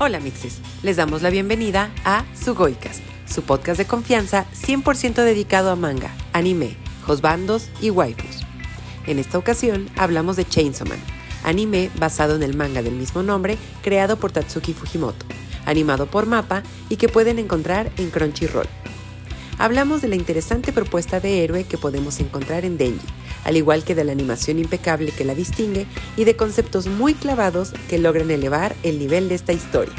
Hola Mixes, les damos la bienvenida a Sugoicast, su podcast de confianza 100% dedicado a manga, anime, josbandos y waifus. En esta ocasión hablamos de Chainsaw Man, anime basado en el manga del mismo nombre creado por Tatsuki Fujimoto, animado por Mapa y que pueden encontrar en Crunchyroll. Hablamos de la interesante propuesta de héroe que podemos encontrar en Denji, al igual que de la animación impecable que la distingue y de conceptos muy clavados que logran elevar el nivel de esta historia.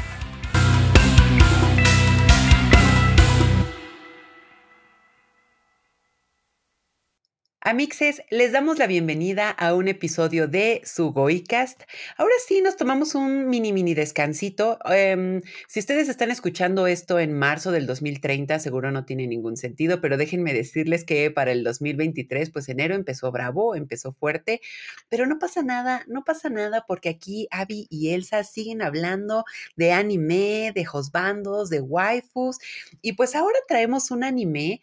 Amixes, les damos la bienvenida a un episodio de Sugoicast. Ahora sí, nos tomamos un mini, mini descansito. Em, si ustedes están escuchando esto en marzo del 2030, seguro no tiene ningún sentido, pero déjenme decirles que para el 2023, pues enero empezó bravo, empezó fuerte, pero no pasa nada, no pasa nada porque aquí Abby y Elsa siguen hablando de anime, de hosbandos, de waifus, y pues ahora traemos un anime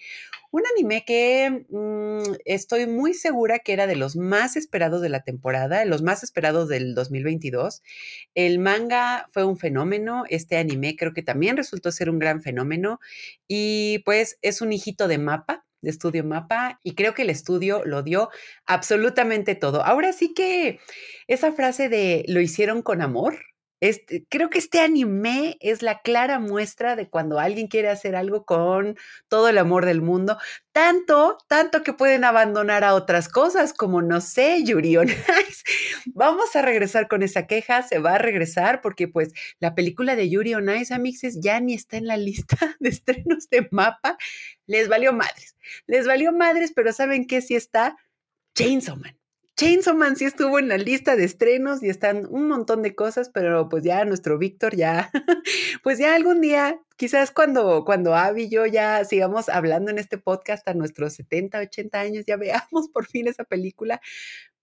un anime que mm, estoy muy segura que era de los más esperados de la temporada, los más esperados del 2022. El manga fue un fenómeno, este anime creo que también resultó ser un gran fenómeno y pues es un hijito de mapa, de estudio mapa y creo que el estudio lo dio absolutamente todo. Ahora sí que esa frase de lo hicieron con amor, este, creo que este anime es la clara muestra de cuando alguien quiere hacer algo con todo el amor del mundo, tanto, tanto que pueden abandonar a otras cosas como, no sé, Yuri on Ice. Vamos a regresar con esa queja, se va a regresar porque pues la película de Yuri on Ice, ya ni está en la lista de estrenos de mapa. Les valió madres, les valió madres, pero ¿saben qué sí está? Chainsaw Man. Chainsaw Man sí estuvo en la lista de estrenos y están un montón de cosas, pero pues ya nuestro Víctor ya, pues ya algún día, quizás cuando, cuando Abby y yo ya sigamos hablando en este podcast a nuestros 70, 80 años, ya veamos por fin esa película,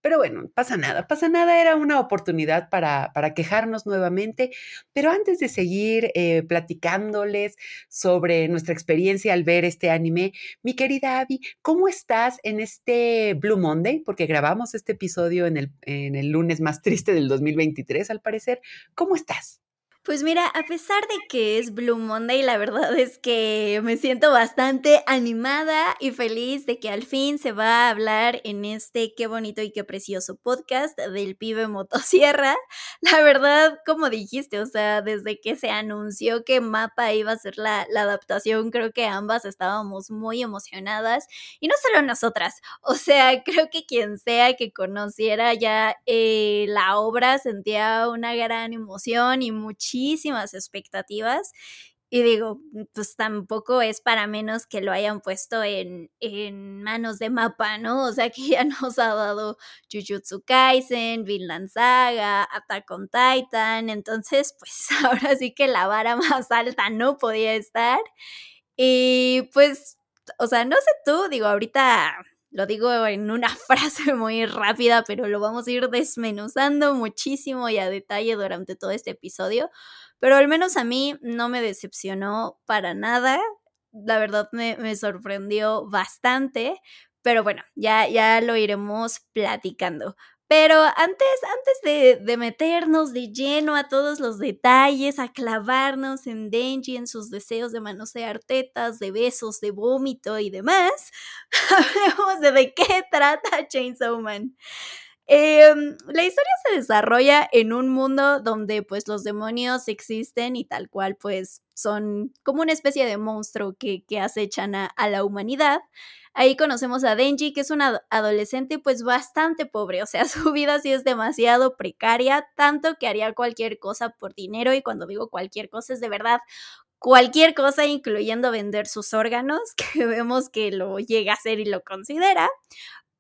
pero bueno, pasa nada, pasa nada, era una oportunidad para, quejarnos nuevamente. Pero antes de seguir eh, platicándoles sobre nuestra experiencia al ver este anime, mi querida Abby, ¿cómo estás en este Blue Monday? Porque grabamos este episodio en el lunes más triste del 2023, al parecer. ¿Cómo estás? Pues mira, a pesar de que es Blue Monday, la verdad es que me siento bastante animada y feliz de que al fin se va a hablar en este qué bonito y qué precioso podcast del pibe motosierra. La verdad, como dijiste, o sea, desde que se anunció que Mapa iba a ser la, adaptación, creo que ambas estábamos muy emocionadas y no solo nosotras, o sea, creo que quien sea que conociera ya eh, la obra sentía una gran emoción y muchísimo muchísimas expectativas. Y digo, pues tampoco es para menos que lo hayan puesto en, en manos de mapa, ¿no? O sea que ya nos ha dado Jujutsu Kaisen, Vinland Saga, Attack on Titan. Entonces, pues ahora sí que la vara más alta no podía estar. Y pues, o sea, no sé tú, digo, ahorita lo digo en una frase muy rápida, pero lo vamos a ir desmenuzando muchísimo y a detalle durante todo este episodio. Pero al menos a mí no me decepcionó para nada. La verdad me, sorprendió bastante. Pero bueno, ya, ya lo iremos platicando. Pero antes, antes de, meternos de lleno a todos los detalles, a clavarnos en Denji, en sus deseos de manosear tetas, de besos, de vómito y demás, hablemos de de qué trata Chainsaw Man. Em, la historia se desarrolla en un mundo donde pues los demonios existen y tal cual pues son como una especie de monstruo que, que acechan a, la humanidad. Ahí conocemos a Denji, que es una adolescente pues bastante pobre, o sea, su vida sí es demasiado precaria, tanto que haría cualquier cosa por dinero y cuando digo cualquier cosa es de verdad cualquier cosa, incluyendo vender sus órganos, que vemos que lo llega a hacer y lo considera.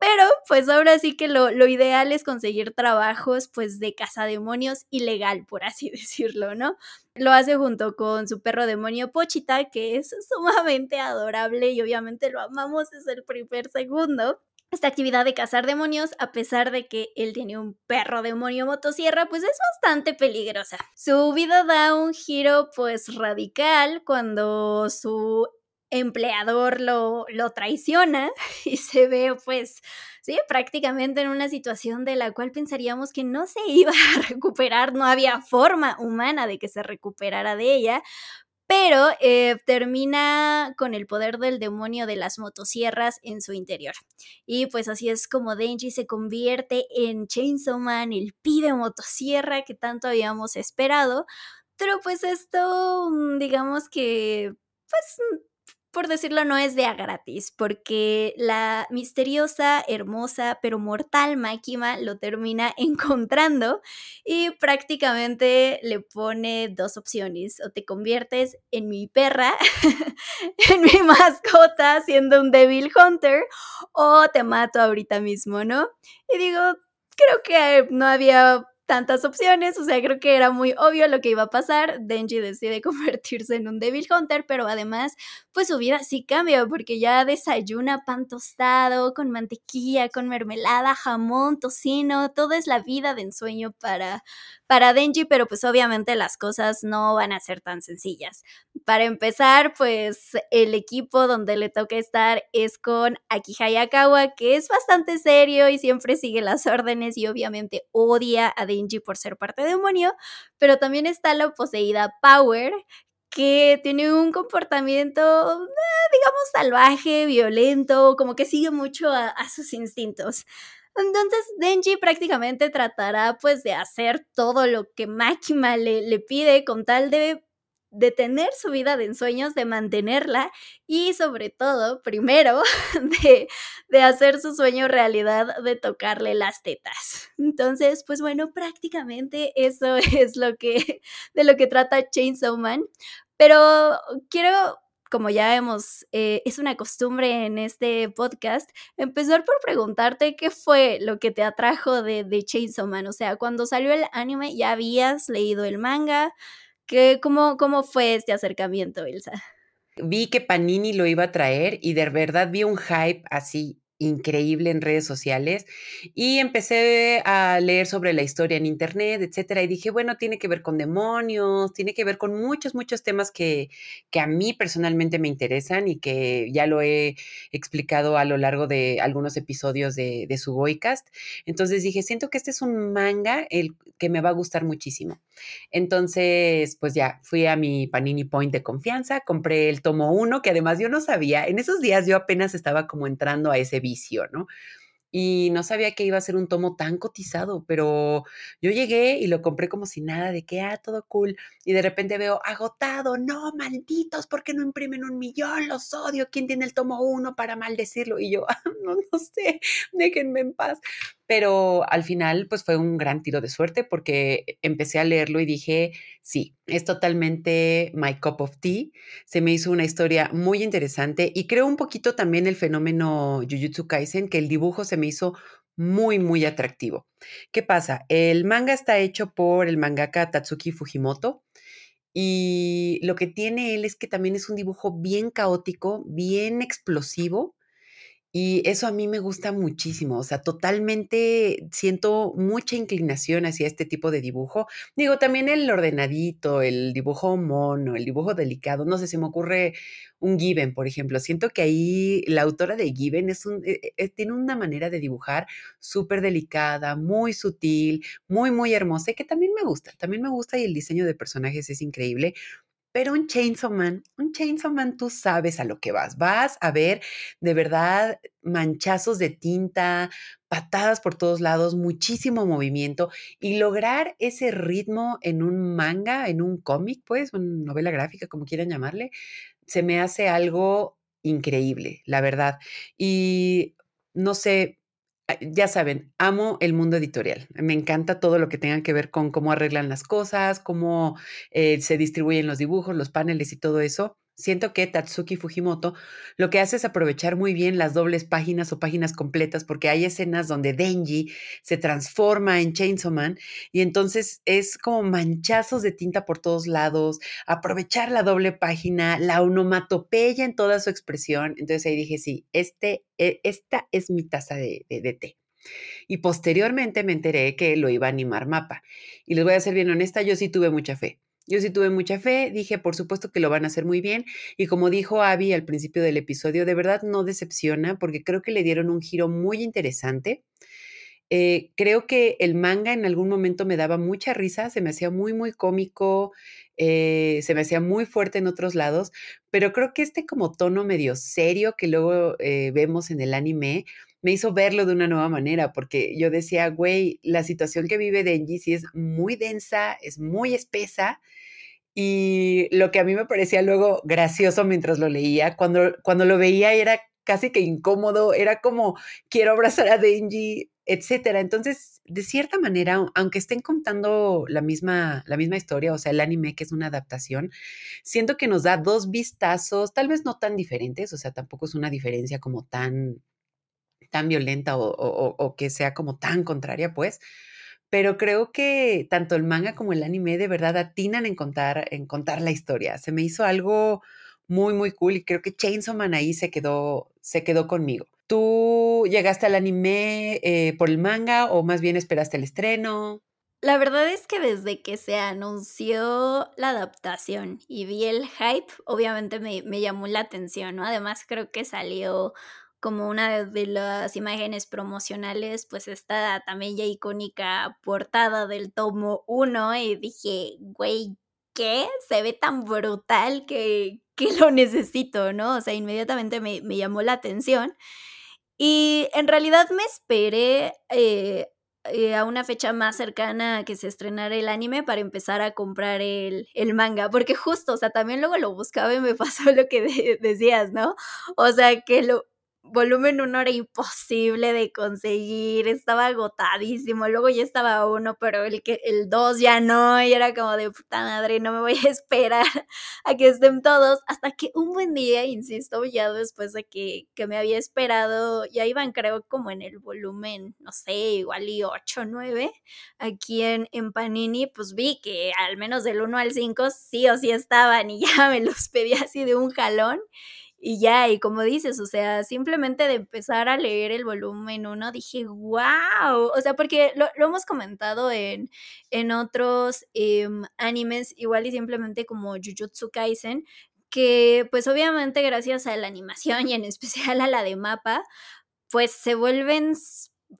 Pero pues ahora sí que lo, lo, ideal es conseguir trabajos pues de cazademonios ilegal, por así decirlo, ¿no? Lo hace junto con su perro demonio Pochita, que es sumamente adorable y obviamente lo amamos desde el primer segundo. Esta actividad de cazar demonios, a pesar de que él tiene un perro demonio motosierra, pues es bastante peligrosa. Su vida da un giro pues radical cuando su empleador lo, lo traiciona y se ve pues, sí, prácticamente en una situación de la cual pensaríamos que no se iba a recuperar, no había forma humana de que se recuperara de ella, pero eh, termina con el poder del demonio de las motosierras en su interior. Y pues así es como Denji se convierte en Chainsaw Man, el pibe motosierra que tanto habíamos esperado. Pero pues esto, mm, digamos que, pues por decirlo, no es de a gratis, porque la misteriosa, hermosa, pero mortal Máquina lo termina encontrando y prácticamente le pone dos opciones, o te conviertes en mi perra, en mi mascota, siendo un Devil Hunter, o te mato ahorita mismo, ¿no? Y digo, creo que no había tantas opciones, o sea, creo que era muy obvio lo que iba a pasar. Denji decide convertirse en un Devil Hunter, pero además, pues su vida sí cambia, porque ya desayuna pan tostado, con mantequilla, con mermelada, jamón, tocino, todo es la vida de ensueño para, para Denji, pero pues obviamente las cosas no van a ser tan sencillas. Para empezar, pues el equipo donde le toca estar es con Aki Hayakawa, que es bastante serio y siempre sigue las órdenes y obviamente odia a Denji por ser parte de demonio, pero también está la poseída Power, que tiene un comportamiento, eh, digamos, salvaje, violento, como que sigue mucho a, a sus instintos. Entonces Denji prácticamente tratará pues de hacer todo lo que Makima le, le pide con tal de detener su vida de ensueños, de mantenerla y sobre todo, primero, de, de, hacer su sueño realidad de tocarle las tetas. Entonces, pues bueno, prácticamente eso es lo que, de lo que trata Chainsaw Man. Pero quiero como ya hemos, eh, es una costumbre en este podcast, empezar por preguntarte qué fue lo que te atrajo de, de Chainsaw Man. O sea, cuando salió el anime, ¿ya habías leído el manga? ¿Qué, cómo, ¿Cómo fue este acercamiento, Elsa? Vi que Panini lo iba a traer y de verdad vi un hype así increíble en redes sociales y empecé a leer sobre la historia en internet, etcétera, y dije, bueno, tiene que ver con demonios, tiene que ver con muchos, muchos temas que, que a mí personalmente me interesan y que ya lo he explicado a lo largo de algunos episodios de, de su Boycast. Entonces dije, siento que este es un manga el que me va a gustar muchísimo. Entonces, pues ya fui a mi Panini Point de confianza, compré el tomo 1, que además yo no sabía, en esos días yo apenas estaba como entrando a ese vicio, ¿no? y no sabía que iba a ser un tomo tan cotizado, pero yo llegué y lo compré como si nada, de que, ah, todo cool, y de repente veo agotado, no, malditos, ¿por qué no imprimen un millón? Los odio, ¿quién tiene el tomo uno para maldecirlo? Y yo, no, no sé, déjenme en paz. Pero al final, pues fue un gran tiro de suerte porque empecé a leerlo y dije, sí, es totalmente my cup of tea. Se me hizo una historia muy interesante y creo un poquito también el fenómeno Jujutsu Kaisen, que el dibujo se me hizo muy, muy atractivo. ¿Qué pasa? El manga está hecho por el mangaka Tatsuki Fujimoto. Y lo que tiene él es que también es un dibujo bien caótico, bien explosivo, y eso a mí me gusta muchísimo, o sea, totalmente siento mucha inclinación hacia este tipo de dibujo. Digo, también el ordenadito, el dibujo mono, el dibujo delicado, no sé, se me ocurre un Given, por ejemplo. Siento que ahí la autora de Given es un, eh, eh, tiene una manera de dibujar súper delicada, muy sutil, muy, muy hermosa que también me gusta, también me gusta y el diseño de personajes es increíble. Pero un Chainsaw Man, un Chainsaw Man, tú sabes a lo que vas. Vas a ver de verdad manchazos de tinta, patadas por todos lados, muchísimo movimiento y lograr ese ritmo en un manga, en un cómic, pues, una novela gráfica, como quieran llamarle, se me hace algo increíble, la verdad. Y no sé, ya saben, amo el mundo editorial. Me encanta todo lo que tenga que ver con cómo arreglan las cosas, cómo eh, se distribuyen los dibujos, los paneles y todo eso. Siento que Tatsuki Fujimoto lo que hace es aprovechar muy bien las dobles páginas o páginas completas porque hay escenas donde Denji se transforma en Chainsaw Man y entonces es como manchazos de tinta por todos lados, aprovechar la doble página, la onomatopeya en toda su expresión. Entonces ahí dije, sí, este, e, esta es mi taza de, de, de té. Y posteriormente me enteré que lo iba a animar Mapa. Y les voy a ser bien honesta, yo sí tuve mucha fe Yo sí tuve mucha fe, dije, por supuesto que lo van a hacer muy bien. Y como dijo Abby al principio del episodio, de verdad no decepciona porque creo que le dieron un giro muy interesante. Eh, creo que el manga en algún momento me daba mucha risa, se me hacía muy, muy cómico, eh, se me hacía muy fuerte en otros lados, pero creo que este como tono medio serio que luego eh, vemos en el anime me hizo verlo de una nueva manera, porque yo decía, güey, la situación que vive Denji sí es muy densa, es muy espesa, y lo que a mí me parecía luego gracioso mientras lo leía, cuando, cuando lo veía era casi que incómodo, era como, quiero abrazar a Denji, etcétera. Entonces, de cierta manera, aunque estén contando la misma, la misma historia, o sea, el anime que es una adaptación, siento que nos da dos vistazos, tal vez no tan diferentes, o sea, tampoco es una diferencia como tan, tan violenta o, o que sea como tan contraria, pues, pero creo que tanto el manga como el anime de verdad atinan en contar, en contar la historia. Se me hizo algo muy, muy cool y creo que Chainsaw Man ahí se quedó, se quedó conmigo. ¿Tú llegaste al anime eh, por el manga o más bien esperaste el estreno? La verdad es que desde que se anunció la adaptación y vi el hype, obviamente me, me llamó la atención, ¿no? Además creo que salió como una de las imágenes promocionales, pues está también ya icónica portada del tomo 1 y dije, güey, ¿qué? Se ve tan brutal que, que lo necesito, ¿no? O sea, inmediatamente me, me llamó la atención. Y en realidad me esperé eh, eh, a una fecha más cercana a que se estrenara el anime para empezar a comprar el, el, manga, porque justo, o sea, también luego lo buscaba y me pasó lo que decías, ¿no? O sea, que lo, volumen uno era imposible de conseguir, estaba agotadísimo, luego ya estaba uno, pero el que el dos ya no, y era como de puta madre, no me voy a esperar a que estén todos, hasta que un buen día, insisto, ya después de que, que me había esperado, ya iban creo como en el volumen, no sé, igual y 8, 9, aquí en, en Panini, pues vi que al menos del 1 al 5 sí o sí estaban y ya me los pedí así de un jalón y ya, y como dices, o sea, simplemente de empezar a leer el volumen uno, dije, wow, o sea, porque lo, hemos comentado en, en otros em, animes, igual y simplemente como Jujutsu Kaisen, que pues obviamente gracias a la animación y en especial a la de mapa, pues se vuelven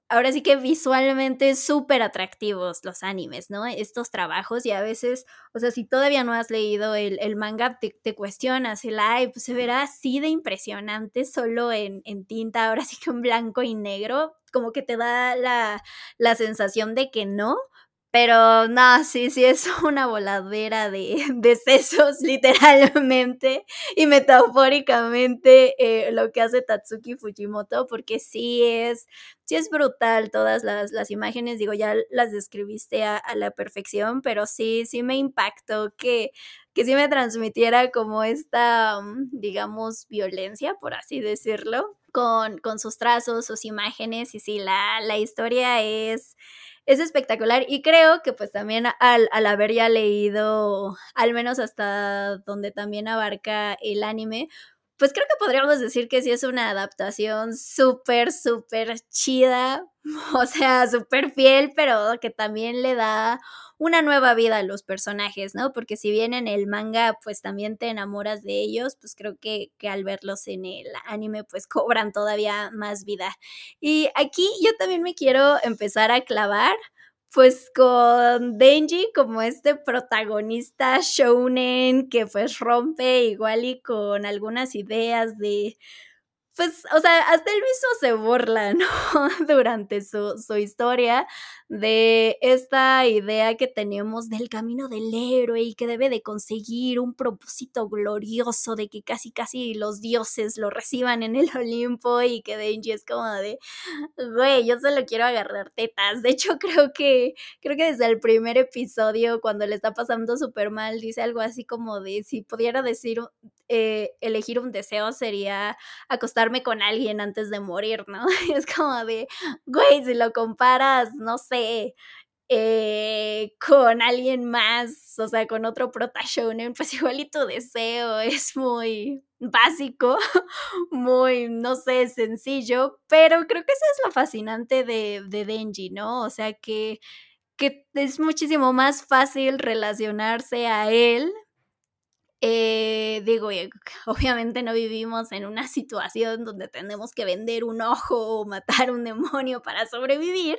ahora sí que visualmente súper atractivos los animes, ¿no? Estos trabajos y a veces, o sea, si todavía no has leído el, el manga, te, te, cuestionas, el, ay, pues se verá así de impresionante solo en, en, tinta, ahora sí que en blanco y negro, como que te da la, la sensación de que no, pero no, sí, sí es una voladera de, de sesos, literalmente y metafóricamente eh, lo que hace Tatsuki Fujimoto, porque sí es, sí es brutal todas las, las imágenes, digo, ya las describiste a, a, la perfección, pero sí, sí me impactó que, que sí me transmitiera como esta, mm, digamos, violencia, por así decirlo, con, con sus trazos, sus imágenes, y sí, la, la historia es es espectacular y creo que pues también al, al, haber ya leído, al menos hasta donde también abarca el anime, pues creo que podríamos decir que sí es una adaptación súper, súper chida, o sea, súper fiel, pero que también le da una nueva vida a los personajes, ¿no? Porque si bien en el manga pues también te enamoras de ellos, pues creo que, que al verlos en el anime pues cobran todavía más vida. Y aquí yo también me quiero empezar a clavar pues con Denji como este protagonista shounen que pues rompe igual y con algunas ideas de pues, o sea, hasta él mismo se burla, ¿no? Durante su, su, historia de esta idea que tenemos del camino del héroe y que debe de conseguir un propósito glorioso de que casi casi los dioses lo reciban en el Olimpo y que Denji es como de, güey, yo solo quiero agarrar tetas. De hecho, creo que, creo que desde el primer episodio, cuando le está pasando súper mal, dice algo así como de, si pudiera decir, eh, elegir un deseo sería con alguien antes de morir, ¿no? Es como de, güey, si lo comparas, no sé, eh, con alguien más, o sea, con otro prota pues igual y tu deseo es muy básico, muy, no sé, sencillo, pero creo que eso es lo fascinante de, de Denji, ¿no? O sea, que que es muchísimo más fácil relacionarse a él eh, digo, obviamente no vivimos en una situación donde tenemos que vender un ojo o matar un demonio para sobrevivir,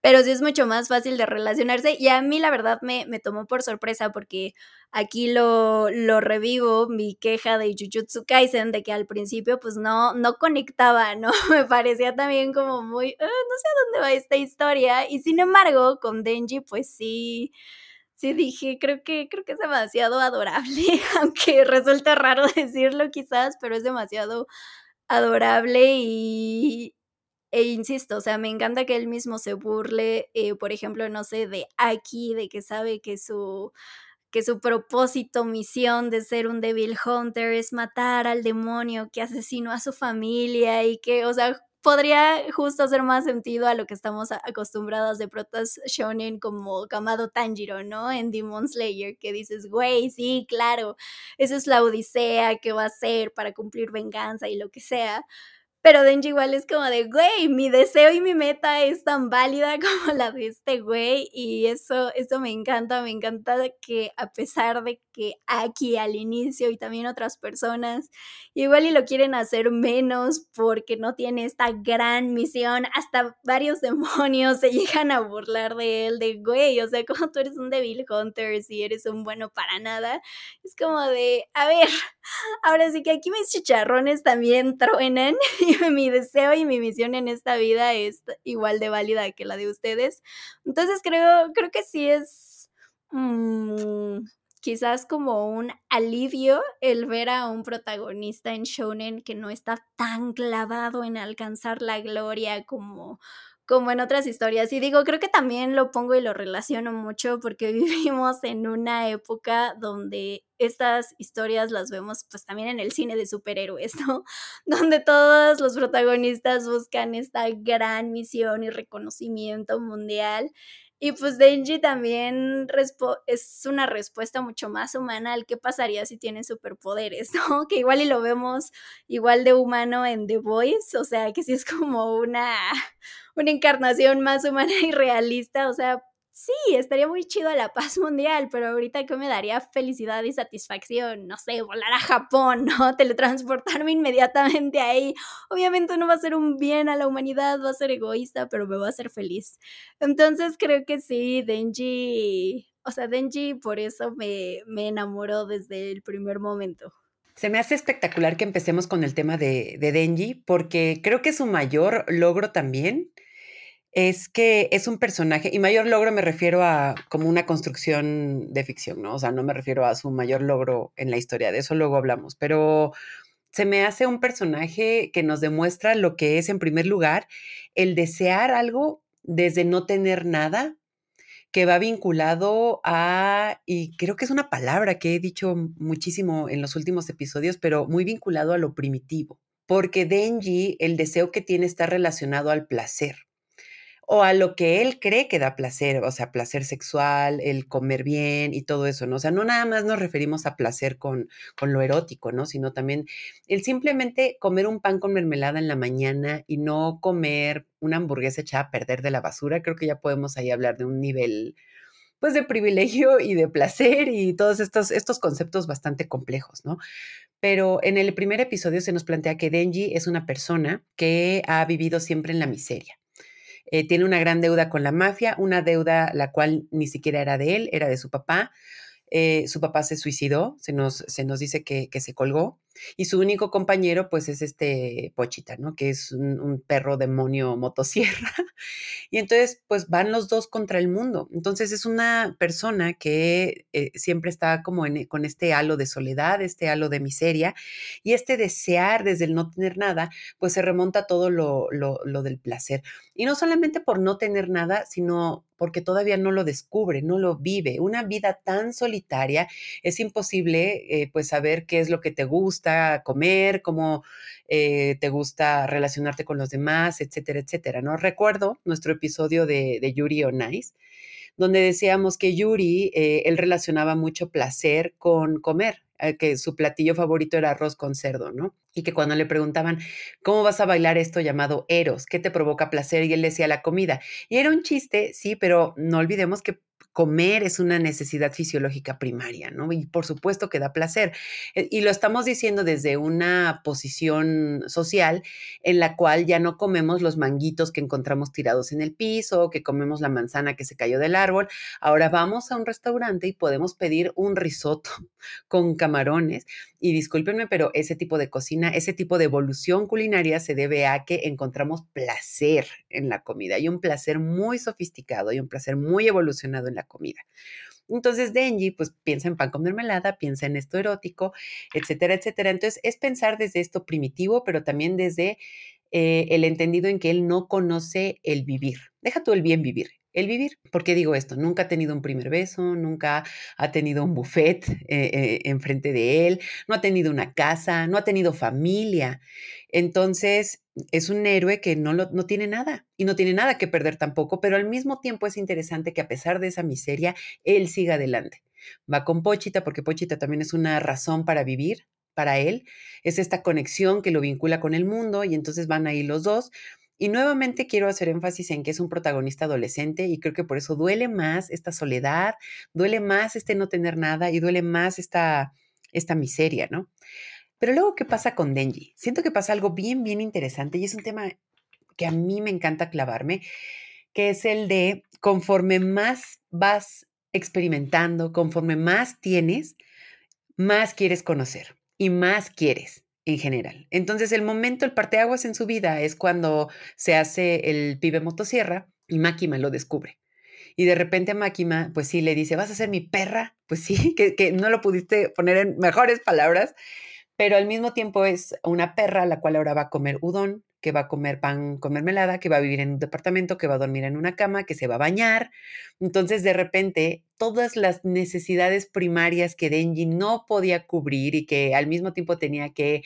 pero sí es mucho más fácil de relacionarse y a mí la verdad me, me tomó por sorpresa porque aquí lo, lo, revivo, mi queja de Jujutsu Kaisen de que al principio pues no, no conectaba, ¿no? Me parecía también como muy, ah, no sé a dónde va esta historia y sin embargo con Denji pues sí sí dije, creo que, creo que es demasiado adorable, aunque resulta raro decirlo quizás, pero es demasiado adorable y, e insisto, o sea, me encanta que él mismo se burle, eh, por ejemplo, no sé, de Aki, de que sabe que su que su propósito, misión de ser un Devil Hunter es matar al demonio que asesinó a su familia y que, o sea, podría justo hacer más sentido a lo que estamos acostumbrados de protas shonen como Kamado Tanjiro, ¿no? En Demon Slayer, que dices, güey, sí, claro, esa es la odisea que va a ser para cumplir venganza y lo que sea. Pero Denji igual es como de, güey, mi deseo y mi meta es tan válida como la de este güey. Y eso, eso me encanta, me encanta que a pesar de que aquí al inicio y también otras personas igual y lo quieren hacer menos porque no tiene esta gran misión, hasta varios demonios se llegan a burlar de él, de güey, o sea, como tú eres un Devil Hunter si eres un bueno para nada. Es como de, a ver, ahora sí que aquí mis chicharrones también truenan. mi deseo y mi misión en esta vida es igual de válida que la de ustedes. Entonces creo, creo que sí es mm, quizás como un alivio el ver a un protagonista en Shonen que no está tan clavado en alcanzar la gloria como como en otras historias. Y digo, creo que también lo pongo y lo relaciono mucho porque vivimos en una época donde estas historias las vemos pues también en el cine de superhéroes, ¿no? Donde todos los protagonistas buscan esta gran misión y reconocimiento mundial. Y pues Denji también es una respuesta mucho más humana al qué pasaría si tiene superpoderes, ¿no? Que igual y lo vemos igual de humano en The Voice, o sea, que sí es como una, una encarnación más humana y realista, o sea, sí, estaría muy chido la paz mundial, pero ahorita que me daría felicidad y satisfacción, no sé, volar a Japón, ¿no? Teletransportarme inmediatamente ahí. Obviamente no va a ser un bien a la humanidad, va a ser egoísta, pero me va a hacer feliz. Entonces creo que sí, Denji, o sea, Denji por eso me, me enamoró desde el primer momento. Se me hace espectacular que empecemos con el tema de, de Denji, porque creo que su mayor logro también es que es un personaje, y mayor logro me refiero a como una construcción de ficción, ¿no? O sea, no me refiero a su mayor logro en la historia, de eso luego hablamos, pero se me hace un personaje que nos demuestra lo que es, en primer lugar, el desear algo desde no tener nada, que va vinculado a, y creo que es una palabra que he dicho muchísimo en los últimos episodios, pero muy vinculado a lo primitivo, porque Denji, el deseo que tiene está relacionado al placer o a lo que él cree que da placer, o sea, placer sexual, el comer bien y todo eso, ¿no? O sea, no nada más nos referimos a placer con, con lo erótico, ¿no? Sino también el simplemente comer un pan con mermelada en la mañana y no comer una hamburguesa echada a perder de la basura, creo que ya podemos ahí hablar de un nivel pues de privilegio y de placer y todos estos, estos conceptos bastante complejos, ¿no? Pero en el primer episodio se nos plantea que Denji es una persona que ha vivido siempre en la miseria eh, tiene una gran deuda con la mafia, una deuda la cual ni siquiera era de él, era de su papá. Eh, su papá se suicidó, se nos, se nos dice que, que, se colgó, y su único compañero, pues, es este Pochita, ¿no? Que es un, perro demonio motosierra. y entonces, pues, van los dos contra el mundo. Entonces, es una persona que eh, siempre está como con este halo de soledad, este halo de miseria, y este desear desde el no tener nada, pues se remonta todo lo, lo, lo del placer. Y no solamente por no tener nada, sino porque todavía no lo descubre, no lo vive. Una vida tan solitaria es imposible eh, pues saber qué es lo que te gusta comer, cómo eh, te gusta relacionarte con los demás, etcétera, etcétera. ¿no? Recuerdo nuestro episodio de, de Yuri on Ice, donde decíamos que Yuri, eh, él relacionaba mucho placer con comer. eh, que su platillo favorito era arroz con cerdo, ¿no? Y que cuando le preguntaban, ¿cómo vas a bailar esto llamado Eros? ¿Qué te provoca placer? Y él decía la comida. Y era un chiste, sí, pero no olvidemos que comer es una necesidad fisiológica primaria, ¿no? Y por supuesto que da placer. Eh, y lo estamos diciendo desde una posición social en la cual ya no comemos los manguitos que encontramos tirados en el piso, que comemos la manzana que se cayó del árbol. Ahora vamos a un restaurante y podemos pedir un risotto con camarones. Y discúlpenme, pero ese tipo de cocina, ese tipo de evolución culinaria se debe a que encontramos placer en la comida. Hay un placer muy sofisticado, hay un placer muy evolucionado en la comida. Entonces, Denji, pues piensa en pan con mermelada, piensa en esto erótico, etcétera, etcétera. Entonces, es pensar desde esto primitivo, pero también desde eh, el entendido en que él no conoce el vivir. Deja tú el bien vivir, el vivir. ¿Por qué digo esto? Nunca ha tenido un primer beso, nunca ha tenido un buffet eh, eh, enfrente de él, no ha tenido una casa, no ha tenido familia. Entonces, es un héroe que no, no tiene nada y no tiene nada que perder tampoco, pero al mismo tiempo es interesante que a pesar de esa miseria, él siga adelante. Va con Pochita porque Pochita también es una razón para vivir para él, es esta conexión que lo vincula con el mundo y entonces van ahí los dos y nuevamente quiero hacer énfasis en que es un protagonista adolescente y creo que por eso duele más esta soledad, duele más este no tener nada y duele más esta, esta miseria, ¿no? Pero luego, ¿qué pasa con Denji? Siento que pasa algo bien, bien interesante y es un tema que a mí me encanta clavarme, que es el de conforme más vas experimentando, conforme más tienes, más quieres conocer y más quieres en general. Entonces, el momento, el parteaguas en su vida es cuando se hace el pibe motosierra y Máquima lo descubre. Y de repente Máquima, pues sí, le dice, ¿vas a ser mi perra? Pues sí, que, que no lo pudiste poner en mejores palabras, pero al mismo tiempo es una perra la cual ahora va a comer udón, que va a comer pan con mermelada, que va a vivir en un departamento, que va a dormir en una cama, que se va a bañar. Entonces, de repente, todas las necesidades primarias que Denji no podía cubrir y que al mismo tiempo tenía que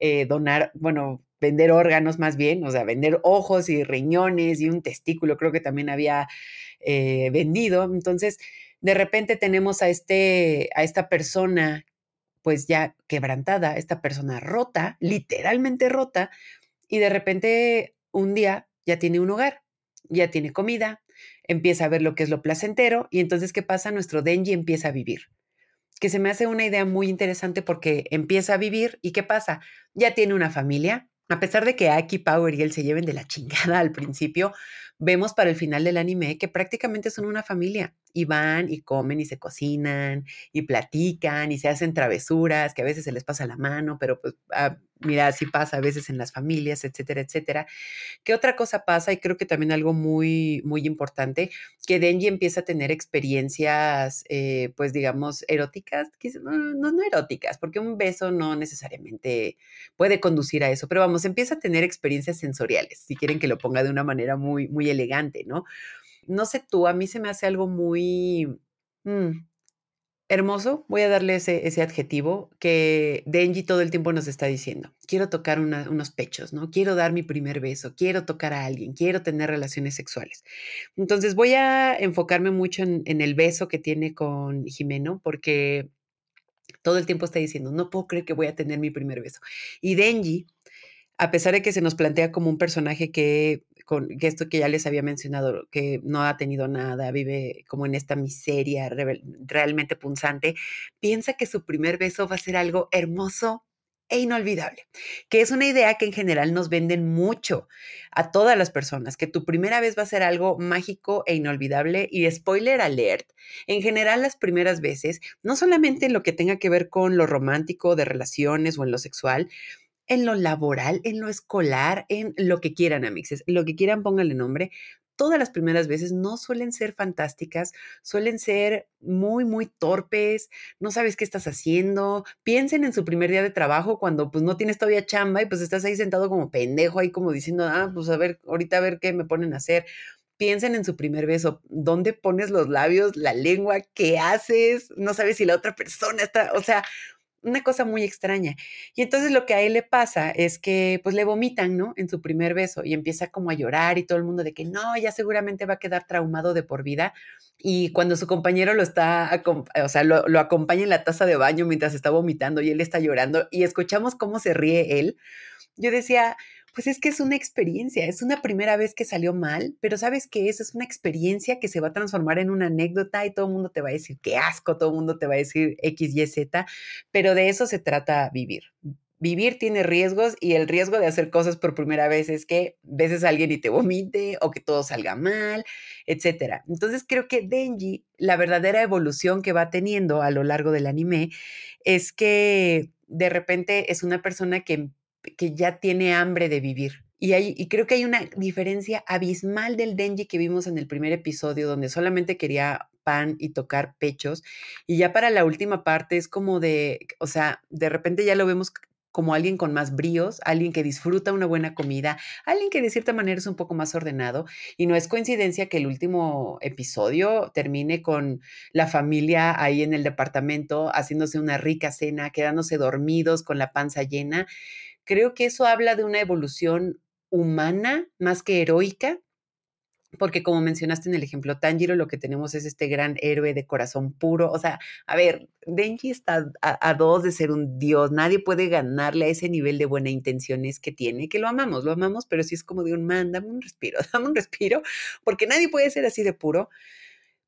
eh, donar, bueno, vender órganos más bien, o sea, vender ojos y riñones y un testículo, creo que también había eh, vendido. Entonces, de repente tenemos a, este, a esta persona pues ya quebrantada, esta persona rota, literalmente rota, y de repente un día ya tiene un hogar, ya tiene comida, empieza a ver lo que es lo placentero y entonces ¿qué pasa? Nuestro Denji empieza a vivir. Que se me hace una idea muy interesante porque empieza a vivir y ¿qué pasa? Ya tiene una familia. A pesar de que Aki, Power y él se lleven de la chingada al principio, vemos para el final del anime que prácticamente son una familia y van y comen y se cocinan y platican y se hacen travesuras que a veces se les pasa la mano, pero pues ah, mira, así pasa a veces en las familias, etcétera, etcétera. ¿Qué otra cosa pasa? Y creo que también algo muy, muy importante, que Denji empieza a tener experiencias, eh, pues digamos, eróticas, no, no, eróticas, porque un beso no necesariamente puede conducir a eso, pero vamos, empieza a tener experiencias sensoriales, si quieren que lo ponga de una manera muy, muy elegante, ¿no? No sé tú, a mí se me hace algo muy... Mm, hermoso, voy a darle ese, ese, adjetivo que Denji todo el tiempo nos está diciendo. Quiero tocar unos pechos, ¿no? Quiero dar mi primer beso, quiero tocar a alguien, quiero tener relaciones sexuales. Entonces voy a enfocarme mucho en, en el beso que tiene con Jimeno porque todo el tiempo está diciendo, no puedo creer que voy a tener mi primer beso. Y Denji, a pesar de que se nos plantea como un personaje que con esto que ya les había mencionado, que no ha tenido nada, vive como en esta miseria realmente punzante, piensa que su primer beso va a ser algo hermoso e inolvidable, que es una idea que en general nos venden mucho a todas las personas, que tu primera vez va a ser algo mágico e inolvidable y spoiler alert, en general las primeras veces, no solamente en lo que tenga que ver con lo romántico de relaciones o en lo sexual, en lo laboral, en lo escolar, en lo que quieran, amixes, lo que quieran, pónganle nombre. Todas las primeras veces no suelen ser fantásticas, suelen ser muy, muy torpes, no sabes qué estás haciendo. Piensen en su primer día de trabajo cuando pues no tienes todavía chamba y pues estás ahí sentado como pendejo, ahí como diciendo, ah, pues a ver, ahorita a ver qué me ponen a hacer piensen en su primer beso, dónde pones los labios, la lengua, qué haces, no sabes si la otra persona está, o sea, una cosa muy extraña. Y entonces lo que a él le pasa es que pues le vomitan, ¿no? En su primer beso y empieza como a llorar y todo el mundo de que no, ya seguramente va a quedar traumado de por vida. Y cuando su compañero lo está, o sea, lo, lo acompaña en la taza de baño mientras está vomitando y él está llorando y escuchamos cómo se ríe él, yo decía, pues es que es una experiencia, es una primera vez que salió mal, pero sabes que eso es una experiencia que se va a transformar en una anécdota y todo el mundo te va a decir qué asco, todo el mundo te va a decir X, Y, Z, pero de eso se trata vivir. Vivir tiene riesgos y el riesgo de hacer cosas por primera vez es que beses a alguien y te vomite o que todo salga mal, etcétera. Entonces creo que Denji, la verdadera evolución que va teniendo a lo largo del anime es que de repente es una persona que que ya tiene hambre de vivir. Y, hay, y creo que hay una diferencia abismal del Denji que vimos en el primer episodio, donde solamente quería pan y tocar pechos. Y ya para la última parte es como de, o sea, de repente ya lo vemos como alguien con más bríos, alguien que disfruta una buena comida, alguien que de cierta manera es un poco más ordenado. Y no es coincidencia que el último episodio termine con la familia ahí en el departamento haciéndose una rica cena, quedándose dormidos con la panza llena creo que eso habla de una evolución humana más que heroica, porque como mencionaste en el ejemplo Tanjiro, lo que tenemos es este gran héroe de corazón puro. O sea, a ver, Denji está a, dos de ser un dios. Nadie puede ganarle a ese nivel de buena intenciones que tiene, que lo amamos, lo amamos, pero sí es como de un man, dame un respiro, dame un respiro, porque nadie puede ser así de puro.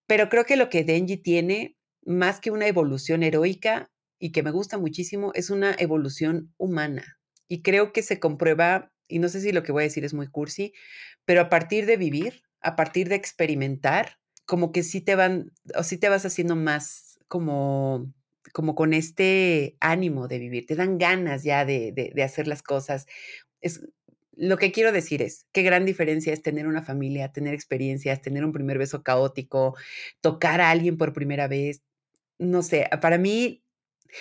Pero creo que lo que Denji tiene, más que una evolución heroica y que me gusta muchísimo, es una evolución humana y creo que se comprueba, y no sé si lo que voy a decir es muy cursi, pero a partir de vivir, a partir de experimentar, como que sí te van, o sí te vas haciendo más como, como con este ánimo de vivir, te dan ganas ya de, de, hacer las cosas. Es, lo que quiero decir es, qué gran diferencia es tener una familia, tener experiencias, tener un primer beso caótico, tocar a alguien por primera vez. No sé, para mí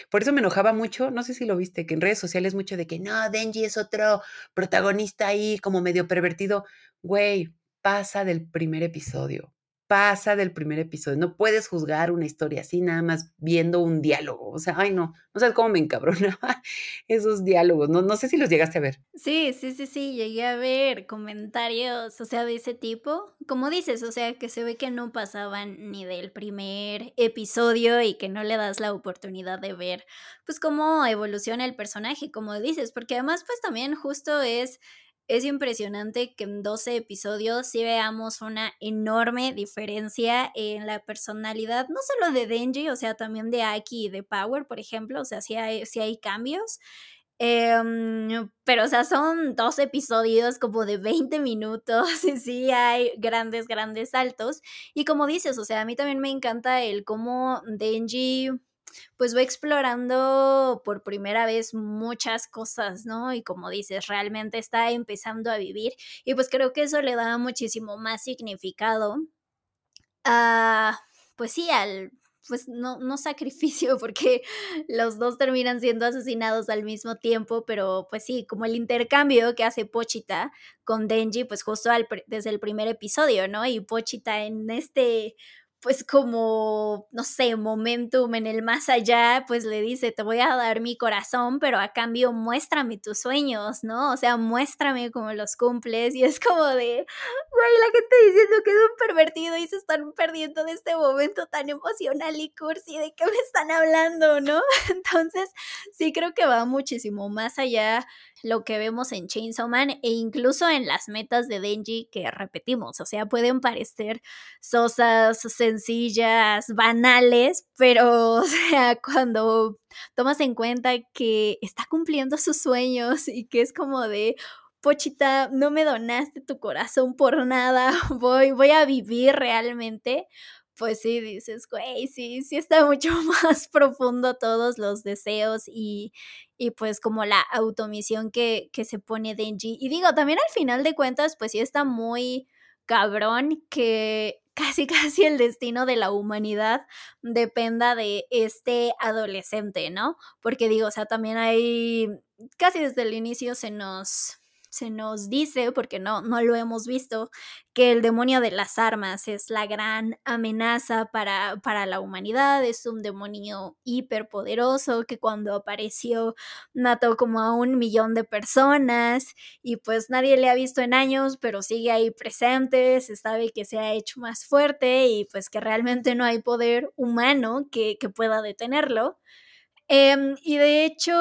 por eso me enojaba mucho, no sé si lo viste, que en redes sociales mucho de que no, Denji es otro protagonista ahí como medio pervertido. Güey, pasa del primer episodio pasa del primer episodio. No puedes juzgar una historia así nada más viendo un diálogo. O sea, ay no, no sabes cómo me encabronaba esos diálogos. No, no sé si los llegaste a ver. Sí, sí, sí, sí, llegué a ver comentarios, o sea, de ese tipo. Como dices, o sea, que se ve que no pasaban ni del primer episodio y que no le das la oportunidad de ver, pues, cómo evoluciona el personaje, como dices, porque además, pues, también justo es es impresionante que en 12 episodios sí veamos una enorme diferencia en la personalidad, no solo de Denji, o sea, también de Aki y de Power, por ejemplo, o sea, sí hay, hay cambios. Em, pero, o sea, son dos episodios como de 20 minutos y sí hay grandes, grandes saltos. Y como dices, o sea, a mí también me encanta el cómo Denji pues va explorando por primera vez muchas cosas, ¿no? Y como dices, realmente está empezando a vivir y pues creo que eso le da muchísimo más significado a, pues sí, al pues no, no sacrificio, porque los dos terminan siendo asesinados al mismo tiempo, pero pues sí, como el intercambio que hace Pochita con Denji, pues justo desde el primer episodio, ¿no? Y Pochita en este pues como, no sé, momentum en el más allá, pues le dice, te voy a dar mi corazón, pero a cambio muéstrame tus sueños, ¿no? O sea, muéstrame cómo los cumples y es como de, güey, la gente diciendo que es un pervertido y se están perdiendo de este momento tan emocional y cursi de qué me están hablando, ¿no? Entonces, sí creo que va muchísimo más allá lo que vemos en Chainsaw Man e incluso en las metas de Denji que repetimos, o sea, pueden parecer sosas, sencillas, banales, pero o sea, cuando tomas en cuenta que está cumpliendo sus sueños y que es como de Pochita, no me donaste tu corazón por nada, voy, voy a vivir realmente pues sí, dices, güey, sí, sí está mucho más profundo todos los deseos y, y pues como la automisión que, que se pone Denji. Y digo, también al final de cuentas, pues sí está muy cabrón que casi casi el destino de la humanidad dependa de este adolescente, ¿no? Porque digo, o sea, también hay, casi desde el inicio se nos se nos dice, porque no, no lo hemos visto, que el demonio de las armas es la gran amenaza para, para la humanidad, es un demonio hiperpoderoso que cuando apareció mató como a un millón de personas y pues nadie le ha visto en años, pero sigue ahí presente, se sabe que se ha hecho más fuerte y pues que realmente no hay poder humano que, que pueda detenerlo. Em, y de hecho,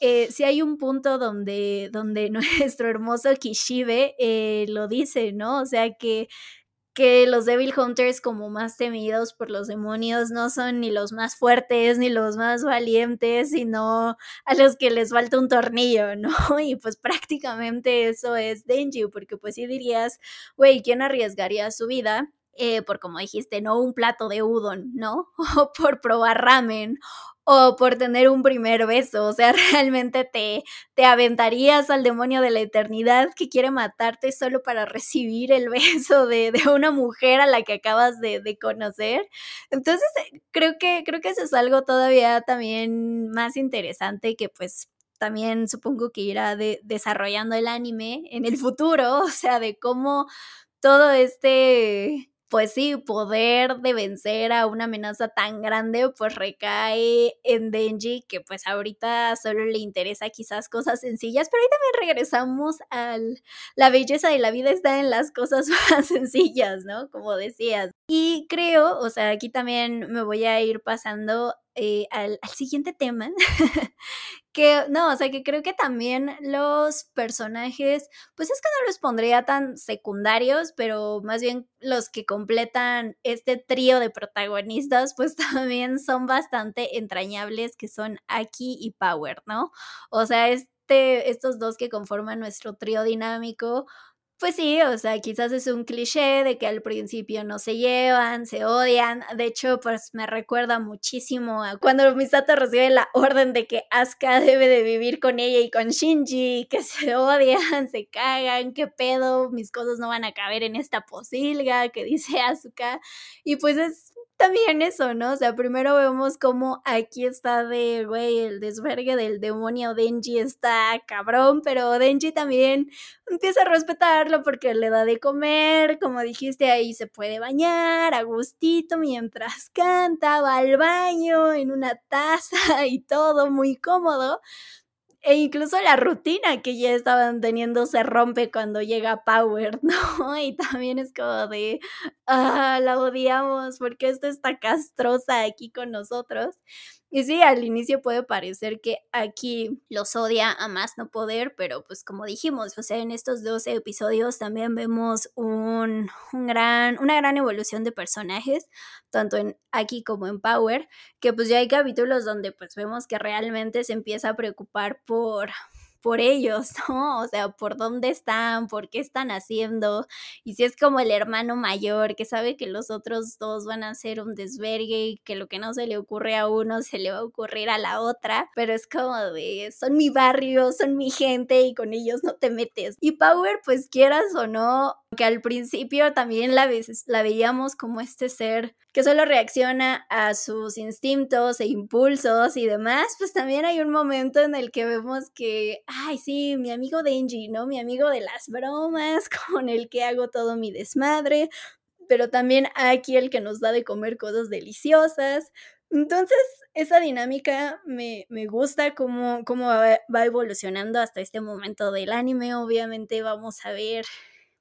eh, si hay un punto donde, donde nuestro hermoso Kishibe eh, lo dice, ¿no? O sea que, que los Devil Hunters como más temidos por los demonios no son ni los más fuertes ni los más valientes, sino a los que les falta un tornillo, ¿no? Y pues prácticamente eso es Denji, porque pues sí dirías, güey, ¿quién arriesgaría su vida? Eh, por como dijiste, no un plato de udon, ¿no? O por probar ramen, o por tener un primer beso, o sea, realmente te, te aventarías al demonio de la eternidad que quiere matarte solo para recibir el beso de, de una mujer a la que acabas de, de, conocer. Entonces, eh, creo que, creo que eso es algo todavía también más interesante que pues también supongo que irá de, desarrollando el anime en el futuro, o sea, de cómo todo este pues sí, poder de vencer a una amenaza tan grande, pues recae en Denji, que pues ahorita solo le interesa quizás cosas sencillas, pero ahí también regresamos al la belleza de la vida está en las cosas más sencillas, ¿no? Como decías. Y creo, o sea, aquí también me voy a ir pasando eh, al, al, siguiente tema, que no, o sea, que creo que también los personajes, pues es que no los pondría tan secundarios, pero más bien los que completan este trío de protagonistas, pues también son bastante entrañables, que son Aki y Power, ¿no? O sea, este, estos dos que conforman nuestro trío dinámico, pues sí, o sea, quizás es un cliché de que al principio no se llevan, se odian. De hecho, pues me recuerda muchísimo a cuando Misato recibe la orden de que Asuka debe de vivir con ella y con Shinji, que se odian, se cagan, qué pedo, mis cosas no van a caber en esta posilga, que dice Asuka. Y pues es también eso, ¿no? O sea, primero vemos como aquí está de, güey, el desvergue del demonio Denji está cabrón, pero Denji también empieza a respetarlo porque le da de comer, como dijiste, ahí se puede bañar a gustito mientras canta, va al baño en una taza y todo muy cómodo. E incluso la rutina que ya estaban teniendo se rompe cuando llega Power, ¿no? Y también es como de, ah, la odiamos porque esta está castrosa aquí con nosotros. Y sí, al inicio puede parecer que aquí los odia a más no poder, pero pues como dijimos, o sea, en estos 12 episodios también vemos un, un gran, una gran evolución de personajes, tanto en aquí como en Power, que pues ya hay capítulos donde pues vemos que realmente se empieza a preocupar por por ellos, ¿no? O sea, por dónde están, por qué están haciendo. Y si es como el hermano mayor que sabe que los otros dos van a hacer un desvergue y que lo que no se le ocurre a uno se le va a ocurrir a la otra, pero es como de, son mi barrio, son mi gente y con ellos no te metes. Y Power, pues quieras o no, que al principio también la, veíamos como este ser que solo reacciona a sus instintos e impulsos y demás, pues también hay un momento en el que vemos que, ay, sí, mi amigo Denji, ¿no? Mi amigo de las bromas, con el que hago todo mi desmadre, pero también aquí el que nos da de comer cosas deliciosas. Entonces, esa dinámica me, me gusta cómo, cómo va evolucionando hasta este momento del anime. Obviamente vamos a ver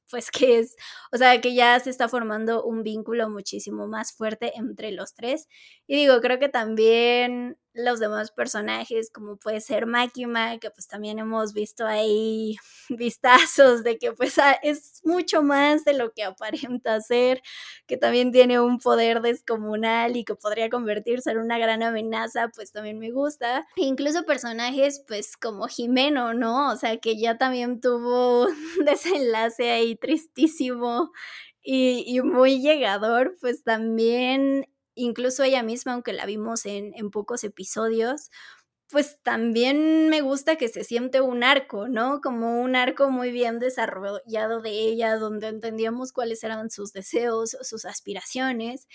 pues que es, o sea, que ya se está formando un vínculo muchísimo más fuerte entre los tres. Y digo, creo que también los demás personajes, como puede ser Makima, que pues también hemos visto ahí vistazos de que pues ah, es mucho más de lo que aparenta ser, que también tiene un poder descomunal y que podría convertirse en una gran amenaza, pues también me gusta. E incluso personajes pues como Jimeno, ¿no? O sea, que ya también tuvo un desenlace ahí tristísimo y, muy llegador, pues también incluso ella misma, aunque la vimos en, en pocos episodios, pues también me gusta que se siente un arco, ¿no? Como un arco muy bien desarrollado de ella, donde entendíamos cuáles eran sus deseos, sus aspiraciones.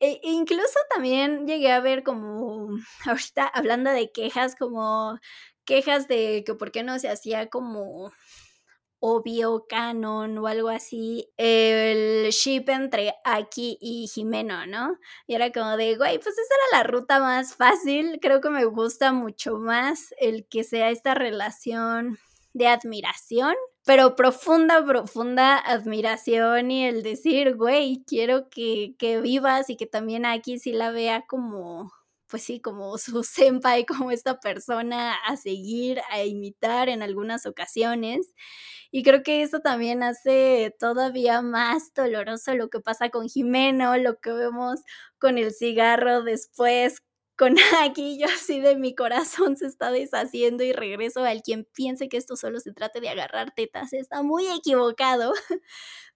E, e incluso también llegué a ver como, ahorita hablando de quejas, como quejas de que por qué no se hacía como obvio, canon o algo así, el ship entre Aki y Jimeno, ¿no? Y era como de, güey, pues esa era la ruta más fácil. Creo que me gusta mucho más el que sea esta relación de admiración, pero profunda, profunda admiración y el decir, güey, quiero que, que vivas y que también aquí sí la vea como pues sí, como su senpai, como esta persona a seguir, a imitar en algunas ocasiones. Y creo que eso también hace todavía más doloroso lo que pasa con Jimeno, lo que vemos con el cigarro después, con aquí yo así de mi corazón se está deshaciendo y regreso al quien piense que esto solo se trate de agarrar tetas, está muy equivocado.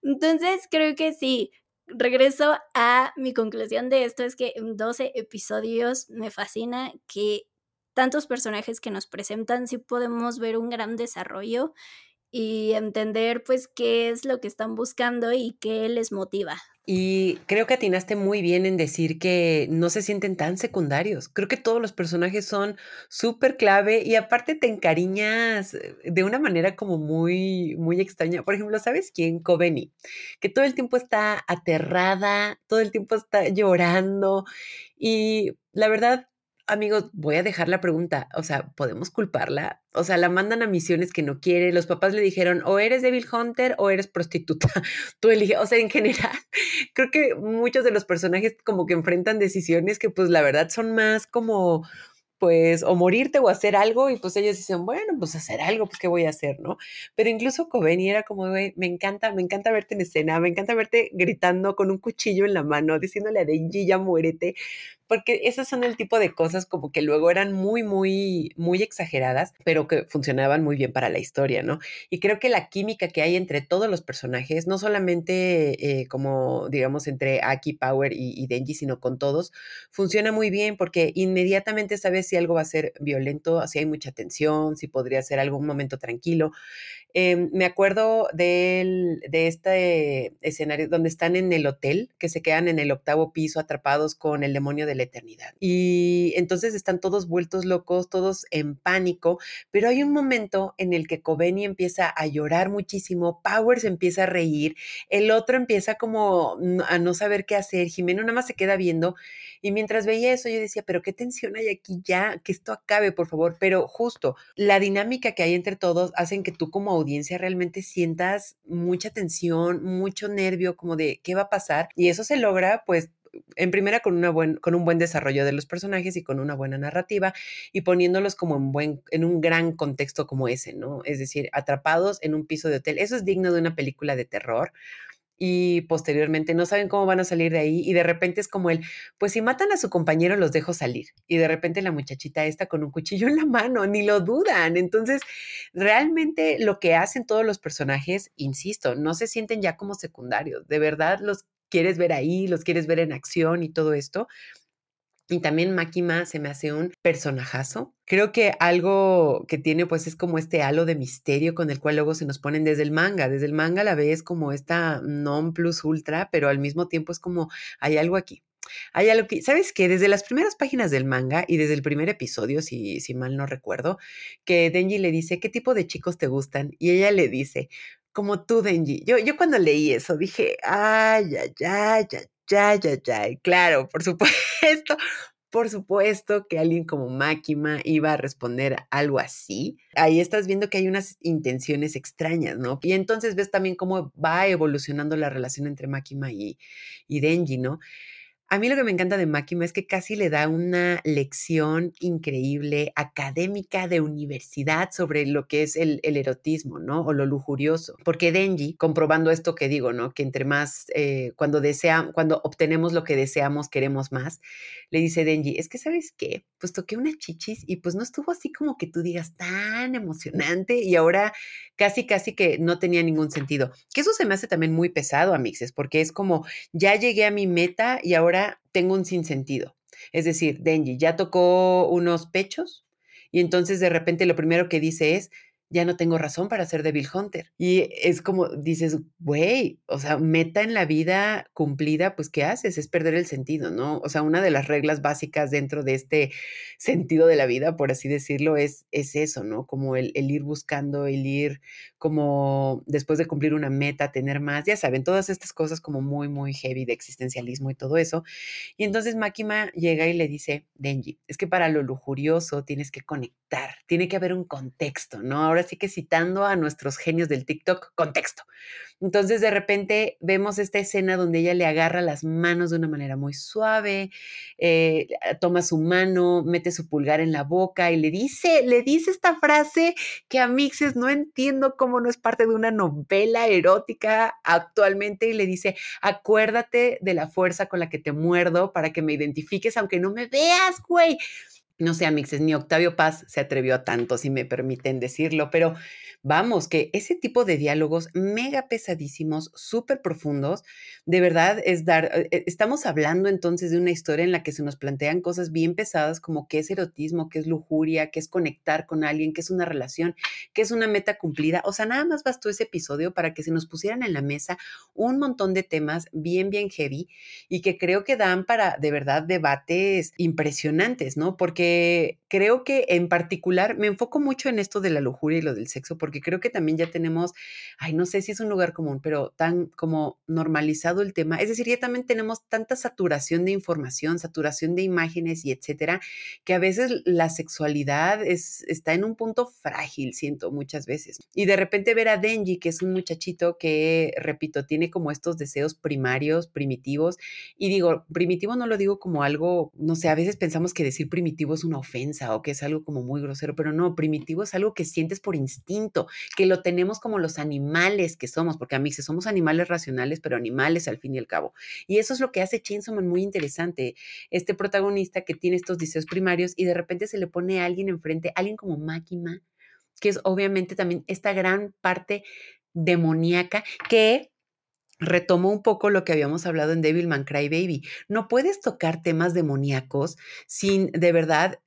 Entonces creo que sí, regreso a mi conclusión de esto, es que en 12 episodios me fascina que tantos personajes que nos presentan sí podemos ver un gran desarrollo y entender pues qué es lo que están buscando y qué les motiva. Y creo que atinaste muy bien en decir que no se sienten tan secundarios. Creo que todos los personajes son súper clave y aparte te encariñas eh, de una manera como muy, muy extraña. Por ejemplo, ¿sabes quién? Coveni, que todo el tiempo está aterrada, todo el tiempo está llorando y la verdad amigos, voy a dejar la pregunta, o sea, ¿podemos culparla? O sea, la mandan a misiones que no quiere, los papás le dijeron, o eres Devil Hunter o eres prostituta, tú eliges, o sea, en general, creo que muchos de los personajes como que enfrentan decisiones que pues la verdad son más como pues o morirte o hacer algo y pues ellos dicen, bueno, pues hacer algo, pues qué voy a hacer, ¿no? Pero incluso Coveni era como, me encanta, me encanta verte en escena, me encanta verte gritando con un cuchillo en la mano, diciéndole a Denji, ya muérete, porque esas son el tipo de cosas como que luego eran muy, muy, muy exageradas, pero que funcionaban muy bien para la historia, ¿no? Y creo que la química que hay entre todos los personajes, no solamente eh, como, digamos, entre Aki, Power y, y, Denji, sino con todos, funciona muy bien porque inmediatamente sabes si algo va a ser violento, si hay mucha tensión, si podría ser algún momento tranquilo. Em, me acuerdo de este escenario donde están en el hotel, que se quedan en el octavo piso atrapados con el demonio de la eternidad. Y entonces están todos vueltos locos, todos en pánico, pero hay un momento en el que Coveni empieza a llorar muchísimo, Powers empieza a reír, el otro empieza como a no saber qué hacer, Jimeno nada más se queda viendo y mientras veía eso, yo decía, pero qué tensión hay aquí ya, que esto acabe, por favor. Pero justo la dinámica que hay entre todos hacen que tú como audiencia realmente sientas mucha tensión, mucho nervio, como de qué va a pasar. Y eso se logra, pues, en primera con, una buen, con un buen desarrollo de los personajes y con una buena narrativa y poniéndolos como en, buen, en un gran contexto como ese, ¿no? Es decir, atrapados en un piso de hotel. Eso es digno de una película de terror y posteriormente no saben cómo van a salir de ahí y de repente es como el, pues si matan a su compañero los dejo salir y de repente la muchachita está con un cuchillo en la mano, ni lo dudan. Entonces, realmente lo que hacen todos los personajes, insisto, no se sienten ya como secundarios, de verdad los quieres ver ahí, los quieres ver en acción y todo esto. Y también Makima se me hace un personajazo. Creo que algo que tiene pues es como este halo de misterio con el cual luego se nos ponen desde el manga. Desde el manga la ves como esta non plus ultra, pero al mismo tiempo es como hay algo aquí. Hay algo que, ¿sabes qué? Desde las primeras páginas del manga y desde el primer episodio, si, si mal no recuerdo, que Denji le dice, ¿qué tipo de chicos te gustan? Y ella le dice, como tú, Denji. Yo, yo cuando leí eso dije, ay, ay, ay, ay, ya, ya, ya. Claro, por supuesto, por supuesto que alguien como Máquima iba a responder algo así. Ahí estás viendo que hay unas intenciones extrañas, ¿no? Y entonces ves también cómo va evolucionando la relación entre Máquima y, y Denji, ¿no? A mí lo que me encanta de Máquima es que casi le da una lección increíble, académica de universidad sobre lo que es el, erotismo, ¿no? O lo lujurioso. Porque Denji, comprobando esto que digo, ¿no? Que entre más, eh, cuando desea, cuando obtenemos lo que deseamos, queremos más, le dice Denji, es que sabes qué, pues toqué una chichis y pues no estuvo así como que tú digas tan emocionante y ahora casi, casi que no tenía ningún sentido. Que eso se me hace también muy pesado, amixes, porque es como, ya llegué a mi meta y ahora tengo un sinsentido. Es decir, Denji ya tocó unos pechos y entonces de repente lo primero que dice es, ya no tengo razón para ser Devil Hunter. Y es como dices, güey, o sea, meta en la vida cumplida, pues ¿qué haces? Es perder el sentido, ¿no? O sea, una de las reglas básicas dentro de este sentido de la vida, por así decirlo, es, es eso, ¿no? Como el, el ir buscando, el ir como después de cumplir una meta, tener más, ya saben, todas estas cosas como muy, muy heavy de existencialismo y todo eso. Y entonces Makima llega y le dice, Denji, es que para lo lujurioso tienes que conectar, tiene que haber un contexto, ¿no? ahora sí que citando a nuestros genios del TikTok, contexto. Entonces de repente vemos esta escena donde ella le agarra las manos de una manera muy suave, eh, toma su mano, mete su pulgar en la boca y le dice, le dice esta frase que a Mixes no entiendo cómo no es parte de una novela erótica actualmente y le dice, acuérdate de la fuerza con la que te muerdo para que me identifiques aunque no me veas, güey no sé, Amixes, ni Octavio Paz se atrevió a tanto, si me permiten decirlo, pero vamos, que ese tipo de diálogos mega pesadísimos, súper profundos, de verdad es dar, eh, eh, estamos hablando entonces de una historia en la que se nos plantean cosas bien pesadas como qué es erotismo, qué es lujuria, qué es conectar con alguien, qué es una relación, qué es una meta cumplida. O sea, nada más bastó ese episodio para que se nos pusieran en la mesa un montón de temas bien, bien heavy y que creo que dan para de verdad debates impresionantes, ¿no? Porque creo que en particular me enfoco mucho en esto de la lujuria y lo del sexo, porque creo que también ya tenemos, ay, no sé si es un lugar común, pero tan como normalizado el tema. Es decir, ya también tenemos tanta saturación de información, saturación de imágenes y etcétera, que a veces la sexualidad es, está en un punto frágil, siento muchas veces. Y de repente ver a Denji, que es un muchachito que, repito, tiene como estos deseos primarios, primitivos, y digo, primitivo no lo digo como algo, no sé, a veces pensamos que decir primitivo es una ofensa o que es algo como muy grosero, pero no, primitivo es algo que sientes por instinto, que lo tenemos como los animales que somos, porque a mí somos animales racionales, pero animales al fin y al cabo. Y eso es lo que hace Chainsaw muy interesante. Este protagonista que tiene estos deseos primarios y de repente se le pone a alguien enfrente, alguien como Makima, que es obviamente también esta gran parte demoníaca que retomo un poco lo que habíamos hablado en Devilman Crybaby. No puedes tocar temas demoníacos sin de verdad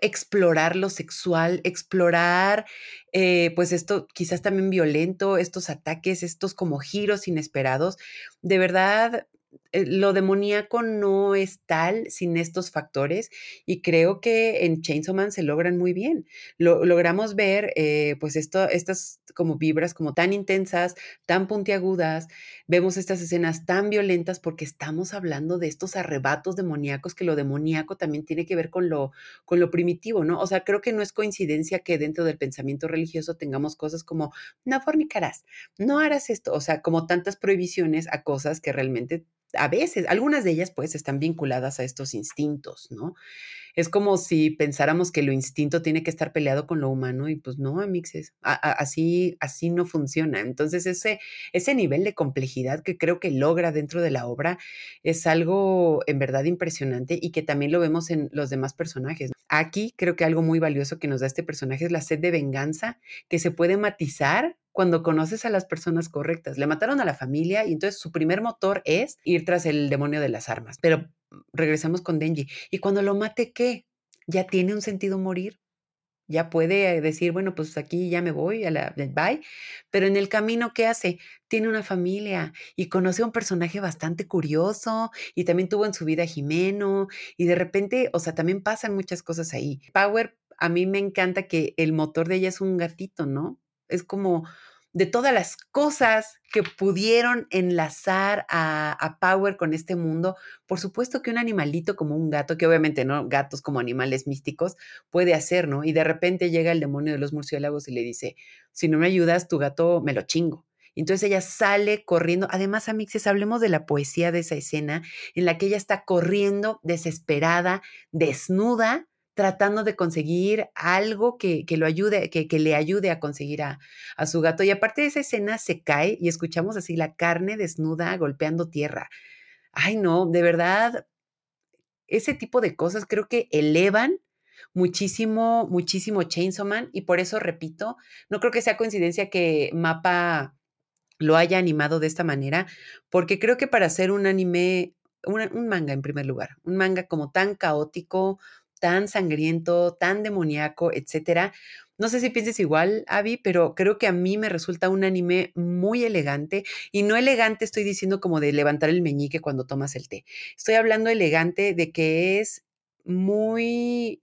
explorar lo sexual, explorar, eh, pues esto quizás también violento, estos ataques, estos como giros inesperados. De verdad, lo demoníaco no es tal sin estos factores y creo que en Chainsaw Man se logran muy bien. Lo, logramos ver eh, pues esto, estas como vibras como tan intensas, tan puntiagudas, vemos estas escenas tan violentas porque estamos hablando de estos arrebatos demoníacos que lo demoníaco también tiene que ver con lo, con lo primitivo, ¿no? O sea, creo que no es coincidencia que dentro del pensamiento religioso tengamos cosas como no fornicarás, no harás esto, o sea, como tantas prohibiciones a cosas que realmente a veces, algunas de ellas pues están vinculadas a estos instintos, ¿no? Es como si pensáramos que lo instinto tiene que estar peleado con lo humano y pues no, amixes, así, así no funciona. Entonces ese, ese nivel de complejidad que creo que logra dentro de la obra es algo en verdad impresionante y que también lo vemos en los demás personajes. Aquí creo que algo muy valioso que nos da este personaje es la sed de venganza que se puede matizar cuando conoces a las personas correctas. Le mataron a la familia y entonces su primer motor es ir tras el demonio de las armas. Pero regresamos con Denji. Y cuando lo mate, ¿qué? ¿Ya tiene un sentido morir? Ya puede decir, bueno, pues aquí ya me voy, a la bye. Pero en el camino, ¿qué hace? Tiene una familia y conoce a un personaje bastante curioso y también tuvo en su vida a Jimeno y de repente, o sea, también pasan muchas cosas ahí. Power, a mí me encanta que el motor de ella es un gatito, ¿no? Es como de todas las cosas que pudieron enlazar a, Power con este mundo. Por supuesto que un animalito como un gato, que obviamente no gatos como animales místicos, puede hacer, ¿no? Y de repente llega el demonio de los murciélagos y le dice, si no me ayudas, tu gato me lo chingo. Entonces ella sale corriendo. Además, Amixes, hablemos de la poesía de esa escena en la que ella está corriendo desesperada, desnuda, tratando de conseguir algo que, lo ayude, que, le ayude a conseguir a, a, su gato. Y aparte de esa escena se cae y escuchamos así la carne desnuda golpeando tierra. Ay, no, de verdad, ese tipo de cosas creo que elevan muchísimo, muchísimo Chainsaw Man y por eso repito, no creo que sea coincidencia que Mapa lo haya animado de esta manera, porque creo que para hacer un anime, un manga en primer lugar, un manga como tan caótico, tan sangriento, tan demoníaco, etcétera. No sé si pienses igual, Abby, pero creo que a mí me resulta un anime muy elegante y no elegante estoy diciendo como de levantar el meñique cuando tomas el té. Estoy hablando elegante de que es muy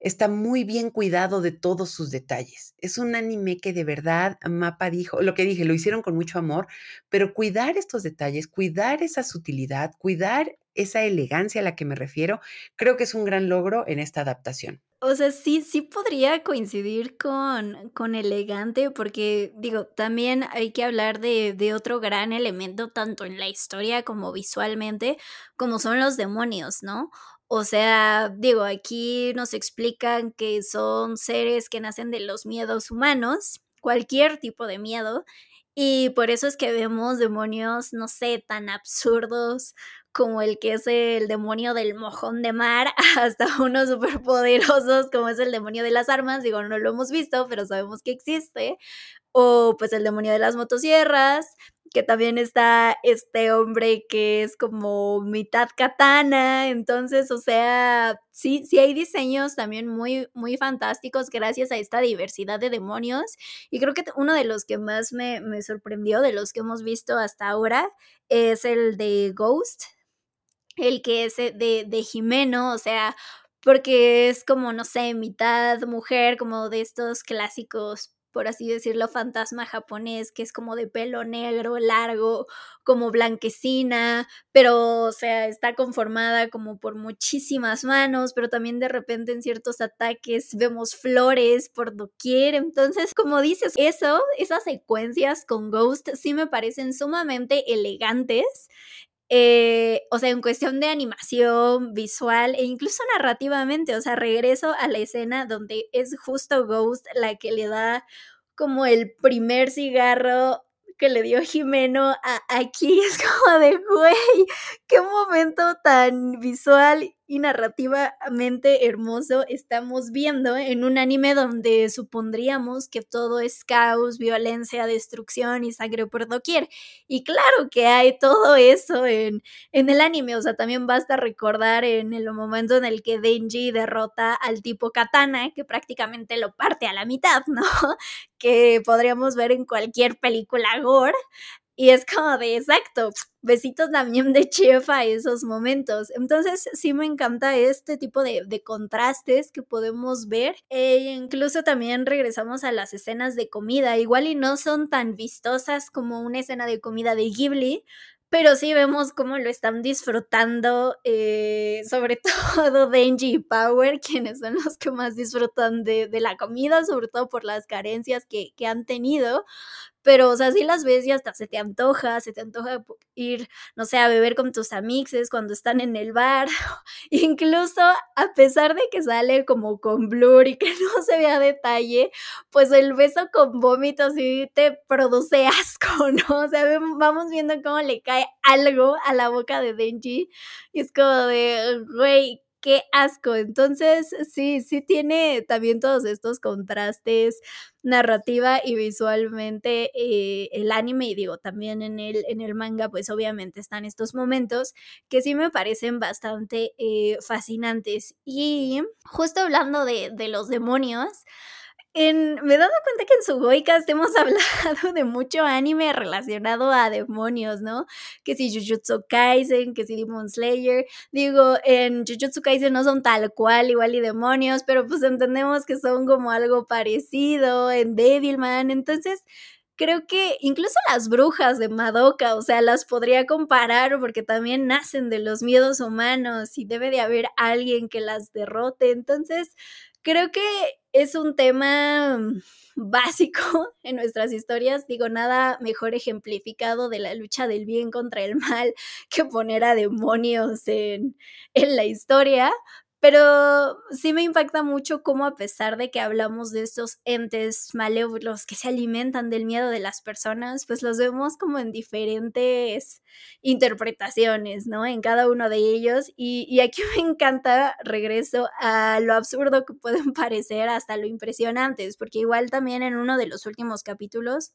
está muy bien cuidado de todos sus detalles. Es un anime que de verdad Mapa dijo, lo que dije, lo hicieron con mucho amor, pero cuidar estos detalles, cuidar esa sutilidad, cuidar esa elegancia a la que me refiero, creo que es un gran logro en esta adaptación. O sea, sí, sí podría coincidir con, con elegante, porque digo, también hay que hablar de, de otro gran elemento, tanto en la historia como visualmente, como son los demonios, ¿no? O sea, digo, aquí nos explican que son seres que nacen de los miedos humanos, cualquier tipo de miedo, y por eso es que vemos demonios, no sé, tan absurdos como el que es el demonio del mojón de mar, hasta unos superpoderosos como es el demonio de las armas, digo, no lo hemos visto, pero sabemos que existe, o pues el demonio de las motosierras, que también está este hombre que es como mitad katana, entonces, o sea, sí, sí hay diseños también muy, muy fantásticos gracias a esta diversidad de demonios, y creo que uno de los que más me, me sorprendió, de los que hemos visto hasta ahora, es el de Ghost, el que es de, de Jimeno, o sea, porque es como, no sé, mitad mujer, como de estos clásicos por así decirlo, fantasma japonés, que es como de pelo negro, largo, como blanquecina, pero, o sea, está conformada como por muchísimas manos, pero también de repente en ciertos ataques vemos flores por doquier. Entonces, como dices, eso, esas secuencias con Ghost sí me parecen sumamente elegantes. Eh, o sea, en cuestión de animación, visual e incluso narrativamente, o sea, regreso a la escena donde es justo Ghost la que le da como el primer cigarro que le dio Jimeno a, aquí, es como de, güey, qué momento tan visual y narrativamente hermoso estamos viendo en un anime donde supondríamos que todo es caos, violencia, destrucción y sangre por doquier. Y claro que hay todo eso en, en el anime, o sea, también basta recordar en el momento en el que Denji derrota al tipo Katana, que prácticamente lo parte a la mitad, ¿no? que podríamos ver en cualquier película gore. Y es como de exacto, besitos también de chef a esos momentos. Entonces, sí me encanta este tipo de, contrastes que podemos ver. E incluso también regresamos a las escenas de comida. Igual y no son tan vistosas como una escena de comida de Ghibli, pero sí vemos cómo lo están disfrutando, eh, sobre todo Denji y Power, quienes son los que más disfrutan de, la comida, sobre todo por las carencias que, que han tenido, pero, o sea, si las ves y hasta se te antoja, se te antoja ir, no sé, a beber con tus amixes cuando están en el bar, incluso a pesar de que sale como con blur y que no se vea detalle, pues el beso con vómito sí te produce asco, ¿no? O sea, vamos viendo cómo le cae algo a la boca de Denji y es como de, güey, qué asco. Entonces, sí, sí tiene también todos estos contrastes narrativa y visualmente eh, el anime y digo también en el, en el manga pues obviamente están estos momentos que sí me parecen bastante eh, fascinantes y justo hablando de, de los demonios me he dado cuenta que en su Goicast hemos hablado de mucho anime relacionado a demonios, ¿no? Que si Jujutsu Kaisen, que si Demon Slayer. Digo, en Jujutsu Kaisen no son tal cual, igual y demonios, pero pues entendemos que son como algo parecido en Devilman. Entonces, creo que incluso las brujas de Madoka, o sea, las podría comparar porque también nacen de los miedos humanos y debe de haber alguien que las derrote. Entonces, creo que es un tema básico en nuestras historias. Digo, nada mejor ejemplificado de la lucha del bien contra el mal que poner a demonios en, en la historia, pero sí me impacta mucho cómo a pesar de que hablamos de estos entes malévolos que se alimentan del miedo de las personas, pues los vemos como en diferentes interpretaciones, ¿no? En cada uno de ellos. Y, aquí me encanta, regreso a lo absurdo que pueden parecer hasta lo impresionantes, porque igual también en uno de los últimos capítulos...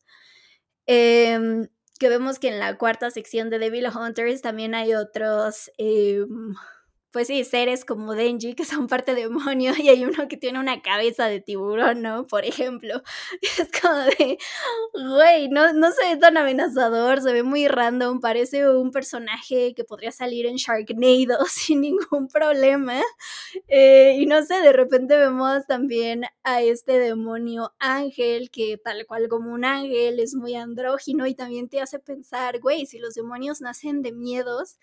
Em, que vemos que en la cuarta sección de Devil Hunters también hay otros... Em, pues sí, seres como Denji, que son parte demonio, y hay uno que tiene una cabeza de tiburón, ¿no? Por ejemplo. Es como de, güey, no, no se ve tan amenazador, se ve muy random, parece un personaje que podría salir en Sharknado sin ningún problema. Eh, y no sé, de repente vemos también a este demonio ángel, que tal cual como un ángel es muy andrógino y también te hace pensar, güey, si los demonios nacen de miedos,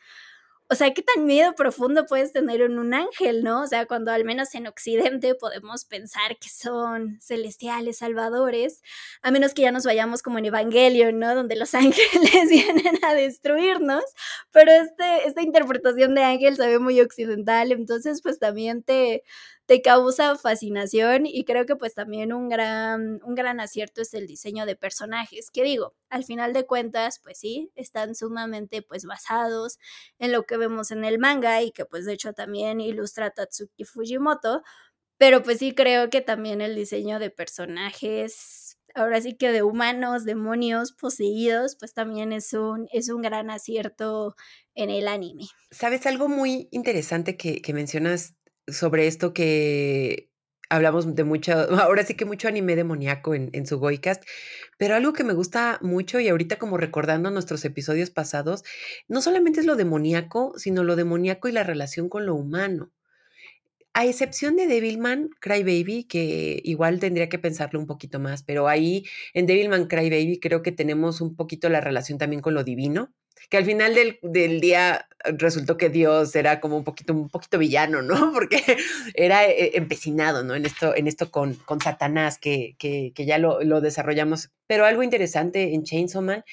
o sea, ¿qué tan miedo profundo puedes tener en un ángel, no? O sea, cuando al menos en Occidente podemos pensar que son celestiales, salvadores, a menos que ya nos vayamos como en Evangelion, ¿no? Donde los ángeles vienen a destruirnos, pero este, esta interpretación de ángel se ve muy occidental, entonces pues también te, te causa fascinación y creo que pues también un gran, un gran acierto es el diseño de personajes, que digo, al final de cuentas, pues sí, están sumamente pues basados en lo que vemos en el manga y que pues de hecho también ilustra Tatsuki Fujimoto, pero pues sí creo que también el diseño de personajes, ahora sí que de humanos, demonios poseídos, pues también es un, es un gran acierto en el anime. ¿Sabes algo muy interesante que, que mencionas sobre esto que hablamos de mucho, ahora sí que mucho anime demoníaco en, en su Goicast, pero algo que me gusta mucho y ahorita como recordando nuestros episodios pasados, no solamente es lo demoníaco, sino lo demoníaco y la relación con lo humano. A excepción de Devilman Crybaby, que igual tendría que pensarlo un poquito más, pero ahí en Devilman Crybaby creo que tenemos un poquito la relación también con lo divino, que al final del, del, día resultó que Dios era como un poquito, un poquito villano, ¿no? Porque era eh, empecinado, ¿no? En esto, en esto con, con Satanás, que, que, que ya lo, lo, desarrollamos. Pero algo interesante en Chainsaw Man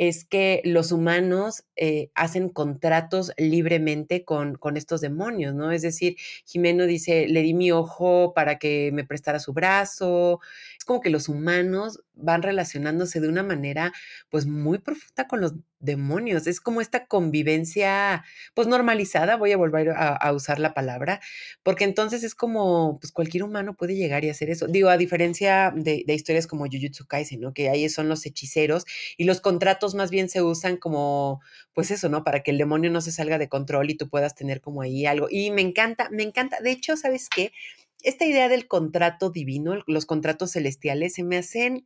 es que los humanos eh, hacen contratos libremente con, con estos demonios, ¿no? Es decir, Jimeno dice, le di mi ojo para que me prestara su brazo. Es como que los humanos van relacionándose de una manera pues muy profunda con los demonios. Es como esta convivencia pues normalizada, voy a volver a, usar la palabra, porque entonces es como pues cualquier humano puede llegar y hacer eso. Digo, a diferencia de, de historias como Jujutsu Kaisen, ¿no? Que ahí son los hechiceros y los contratos más bien se usan como pues eso, ¿no? Para que el demonio no se salga de control y tú puedas tener como ahí algo. Y me encanta, me encanta. De hecho, ¿sabes qué? Esta idea del contrato divino, los contratos celestiales, se me hacen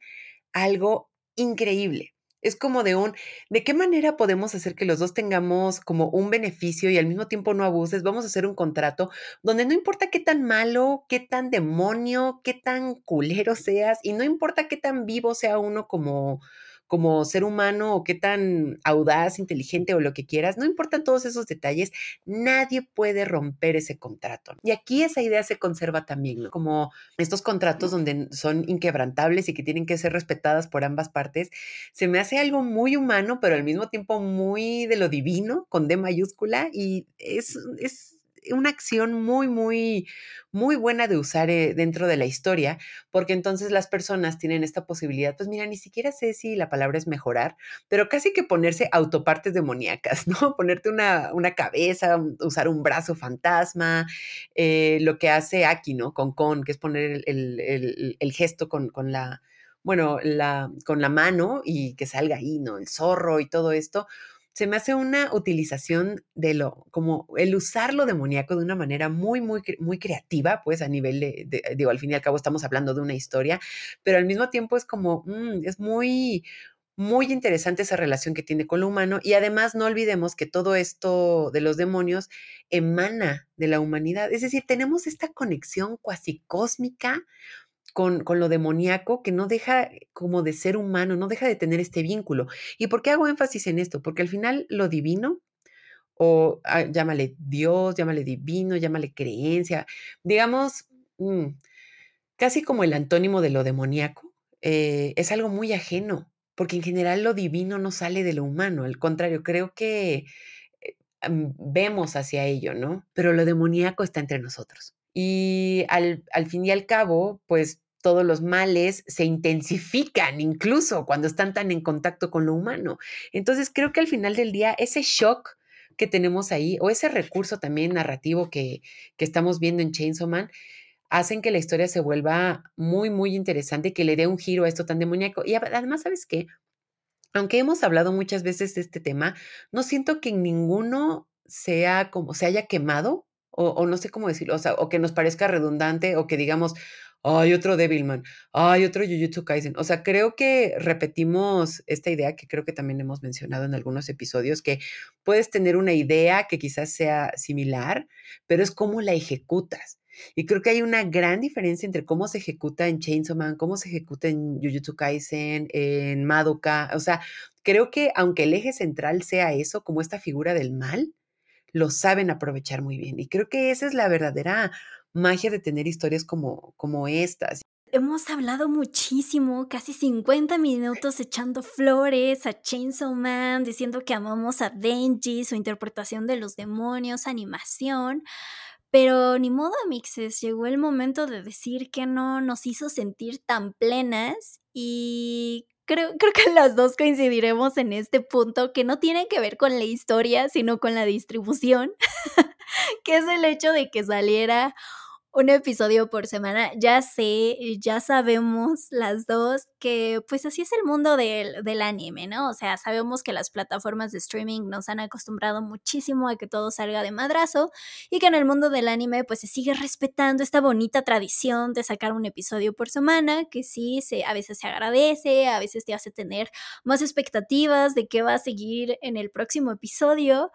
algo increíble es como de un, ¿de qué manera podemos hacer que los dos tengamos como un beneficio y al mismo tiempo no abuses? Vamos a hacer un contrato donde no importa qué tan malo, qué tan demonio, qué tan culero seas y no importa qué tan vivo sea uno como como ser humano o qué tan audaz, inteligente o lo que quieras, no importan todos esos detalles, nadie puede romper ese contrato. Y aquí esa idea se conserva también, ¿no? Como estos contratos donde son inquebrantables y que tienen que ser respetadas por ambas partes, se me hace algo muy humano, pero al mismo tiempo muy de lo divino, con D mayúscula, y es, es una acción muy, muy, muy buena de usar eh, dentro de la historia, porque entonces las personas tienen esta posibilidad, pues mira, ni siquiera sé si la palabra es mejorar, pero casi que ponerse autopartes demoníacas, ¿no? Ponerte una, una cabeza, usar un brazo fantasma, eh, lo que hace Aki, ¿no? Con Con, que es poner el, el, el gesto con, con la, bueno, la, con la mano y que salga ahí, ¿no? El zorro y todo esto se me hace una utilización de lo, como el usar lo demoníaco de una manera muy, muy, muy creativa, pues a nivel de, de, digo, al fin y al cabo estamos hablando de una historia, pero al mismo tiempo es como, mmm, es muy, muy interesante esa relación que tiene con lo humano y además no olvidemos que todo esto de los demonios emana de la humanidad, es decir, tenemos esta conexión cuasi cósmica con, con, lo demoníaco que no deja como de ser humano, no deja de tener este vínculo. ¿Y por qué hago énfasis en esto? Porque al final lo divino, o ah, llámale Dios, llámale divino, llámale creencia, digamos, mmm, casi como el antónimo de lo demoníaco, eh, es algo muy ajeno, porque en general lo divino no sale de lo humano, al contrario, creo que eh, vemos hacia ello, ¿no? Pero lo demoníaco está entre nosotros. Y al, al, fin y al cabo, pues todos los males se intensifican incluso cuando están tan en contacto con lo humano. Entonces creo que al final del día ese shock que tenemos ahí o ese recurso también narrativo que, que estamos viendo en Chainsaw Man hacen que la historia se vuelva muy, muy interesante, que le dé un giro a esto tan demoníaco. Y además, ¿sabes qué? Aunque hemos hablado muchas veces de este tema, no siento que ninguno sea como se haya quemado o, no sé cómo decirlo, o que nos parezca redundante o que digamos, hay otro Devilman, hay otro Jujutsu Kaisen. O sea, creo que repetimos esta idea que creo que también hemos mencionado en algunos episodios, que puedes tener una idea que quizás sea similar, pero es cómo la ejecutas. Y creo que hay una gran diferencia entre cómo se ejecuta en Chainsaw Man, cómo se ejecuta en Jujutsu Kaisen, en Madoka. O sea, creo que aunque el eje central sea eso, como esta figura del mal, lo saben aprovechar muy bien. Y creo que esa es la verdadera magia de tener historias como, como estas. Hemos hablado muchísimo, casi 50 minutos echando flores a Chainsaw Man, diciendo que amamos a Denji, su interpretación de los demonios, animación. Pero ni modo, mixes, llegó el momento de decir que no nos hizo sentir tan plenas y creo, creo que las dos coincidiremos en este punto que no tiene que ver con la historia, sino con la distribución, que es el hecho de que saliera un episodio por semana. Ya sé, ya sabemos las dos que pues así es el mundo del, del, anime, ¿no? O sea, sabemos que las plataformas de streaming nos han acostumbrado muchísimo a que todo salga de madrazo y que en el mundo del anime pues se sigue respetando esta bonita tradición de sacar un episodio por semana, que sí, se, a veces se agradece, a veces te hace tener más expectativas de qué va a seguir en el próximo episodio.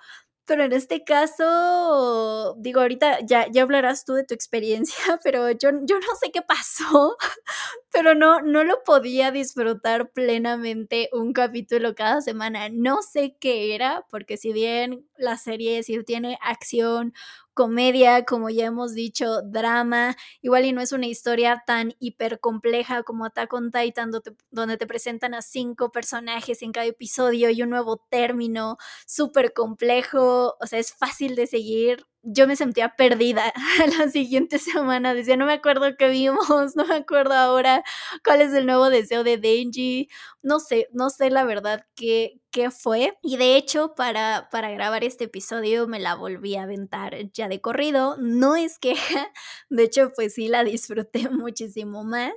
Pero en este caso, digo, ahorita ya, ya hablarás tú de tu experiencia, pero yo, yo no sé qué pasó, pero no, no lo podía disfrutar plenamente un capítulo cada semana. No sé qué era, porque si bien la serie sí tiene acción, comedia, como ya hemos dicho, drama, igual y no es una historia tan hiper compleja como Attack on Titan, donde te, presentan a cinco personajes en cada episodio y un nuevo término súper complejo, o sea, es fácil de seguir, yo me sentía perdida la siguiente semana. Decía, no me acuerdo qué vimos, no me acuerdo ahora cuál es el nuevo deseo de Denji. No sé, no sé la verdad qué, qué fue. Y de hecho, para, para grabar este episodio me la volví a aventar ya de corrido. No es queja, de hecho, pues sí la disfruté muchísimo más.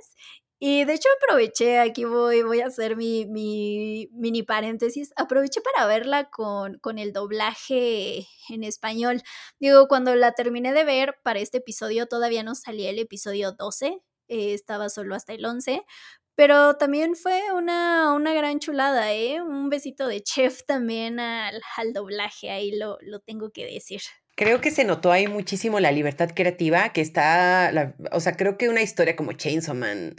Y de hecho aproveché, aquí voy, voy a hacer mi, mi mini paréntesis, aproveché para verla con, con, el doblaje en español. Digo, cuando la terminé de ver para este episodio todavía no salía el episodio 12, eh, estaba solo hasta el 11, pero también fue una, una gran chulada, ¿eh? Un besito de chef también al, al doblaje, ahí lo, lo tengo que decir. Creo que se notó ahí muchísimo la libertad creativa que está, o sea, creo que una historia como Chainsaw Man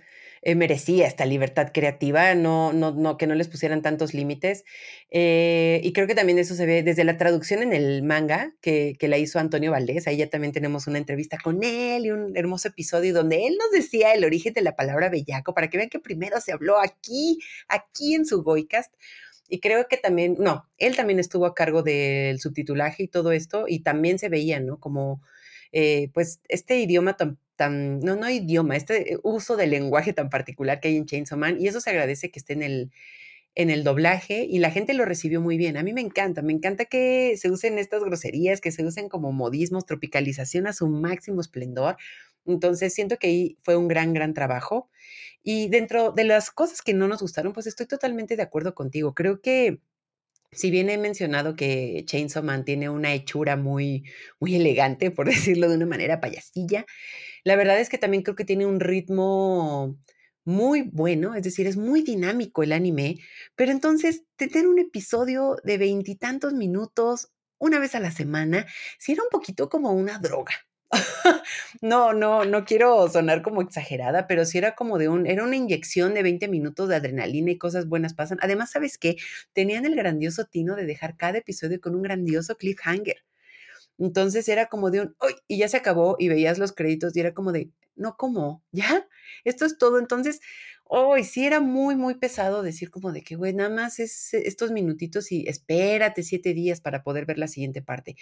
eh, merecía esta libertad creativa, no, no, no, que no les pusieran tantos límites. Eh, y creo que también eso se ve desde la traducción en el manga que, que, la hizo Antonio Valdés. Ahí ya también tenemos una entrevista con él y un hermoso episodio donde él nos decía el origen de la palabra bellaco para que vean que primero se habló aquí, aquí en su Goicast. Y creo que también, no, él también estuvo a cargo del subtitulaje y todo esto, y también se veía, ¿no? Como, eh, pues, este idioma tan tan, no, no idioma, este uso del lenguaje tan particular que hay en Chainsaw Man, y eso se agradece que esté en el, en el doblaje y la gente lo recibió muy bien. A mí me encanta, me encanta que se usen estas groserías, que se usen como modismos, tropicalización a su máximo esplendor. Entonces siento que ahí fue un gran, gran trabajo. Y dentro de las cosas que no nos gustaron, pues estoy totalmente de acuerdo contigo. Creo que si bien he mencionado que Chainsaw Man tiene una hechura muy, muy elegante, por decirlo de una manera payasilla, la verdad es que también creo que tiene un ritmo muy bueno, es decir, es muy dinámico el anime, pero entonces tener un episodio de veintitantos minutos una vez a la semana, sí era un poquito como una droga. no, no, no quiero sonar como exagerada, pero sí era como de un, era una inyección de 20 minutos de adrenalina y cosas buenas pasan. Además, ¿sabes qué? Tenían el grandioso tino de dejar cada episodio con un grandioso cliffhanger. Entonces era como de un, ¡ay! Y ya se acabó y veías los créditos y era como de, no, ¿cómo? ¿Ya? Esto es todo. Entonces, hoy sí era muy, muy pesado decir como de que, güey, nada más es estos minutitos y espérate siete días para poder ver la siguiente parte.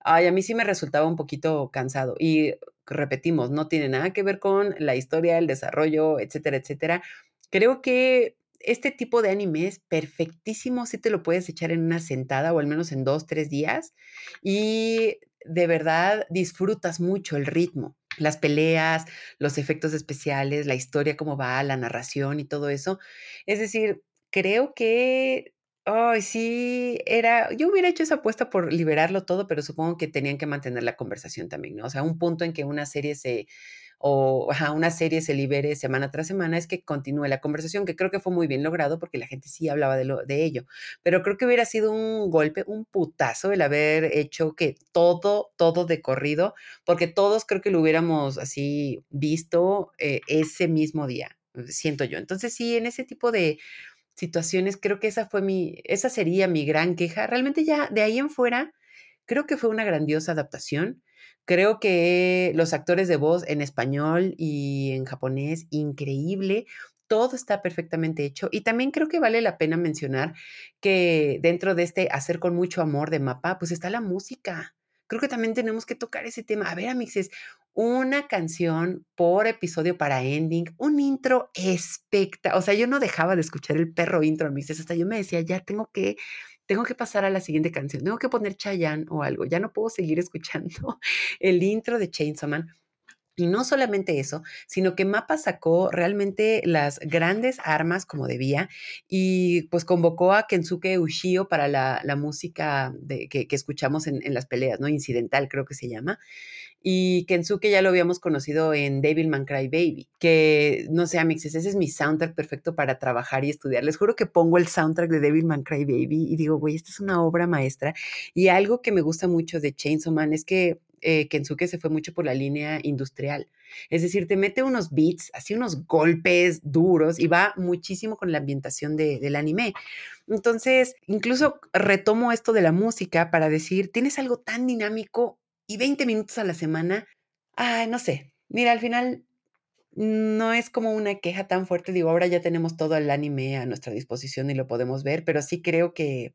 Ay, a mí sí me resultaba un poquito cansado. Y repetimos, no tiene nada que ver con la historia, el desarrollo, etcétera, etcétera. Creo que este tipo de anime es perfectísimo si te lo puedes echar en una sentada o al menos en dos, tres días y de verdad disfrutas mucho el ritmo, las peleas, los efectos especiales, la historia, cómo va, la narración y todo eso. Es decir, creo que Ay, sí, era yo hubiera hecho esa apuesta por liberarlo todo, pero supongo que tenían que mantener la conversación también, ¿no? O sea, un punto en que una serie se o ajá, una serie se libere semana tras semana es que continúe la conversación, que creo que fue muy bien logrado porque la gente sí hablaba de lo de ello. Pero creo que hubiera sido un golpe, un putazo el haber hecho que todo, todo de corrido, porque todos creo que lo hubiéramos así visto, eh, ese mismo día, siento yo. Entonces, sí, en ese tipo de situaciones, creo que esa fue mi esa sería mi gran queja. Realmente ya de ahí en fuera, creo que fue una grandiosa adaptación. Creo que los actores de voz en español y en japonés, increíble. Todo está perfectamente hecho. Y también creo que vale la pena mencionar que dentro de este hacer con mucho amor de Mapa, pues está la música. Creo que también tenemos que tocar ese tema. A ver, amixes, una canción por episodio para ending, un intro espectacular. O sea, yo no dejaba de escuchar el perro intro, amixes. Hasta yo me decía, ya tengo que tengo que pasar a la siguiente canción, tengo que poner Chayanne o algo, ya no puedo seguir escuchando el intro de Chainsaw Man. Y no solamente eso, sino que Mapa sacó realmente las grandes armas como debía y pues convocó a Kensuke Ushio para la, música de, que, escuchamos en, en, las peleas, ¿no? Incidental creo que se llama. Y Kensuke ya lo habíamos conocido en Man Cry Baby, que no sé, Amixes, ese es mi soundtrack perfecto para trabajar y estudiar. Les juro que pongo el soundtrack de Man Cry Baby y digo, güey, esta es una obra maestra. Y algo que me gusta mucho de Chainsaw Man es que eh, Kensuke se fue mucho por la línea industrial. Es decir, te mete unos beats, así unos golpes duros y va muchísimo con la ambientación del anime. Entonces, incluso retomo esto de la música para decir, tienes algo tan dinámico y 20 minutos a la semana, ay, no sé. Mira, al final no es como una queja tan fuerte. Digo, ahora ya tenemos todo el anime a nuestra disposición y lo podemos ver, pero sí creo que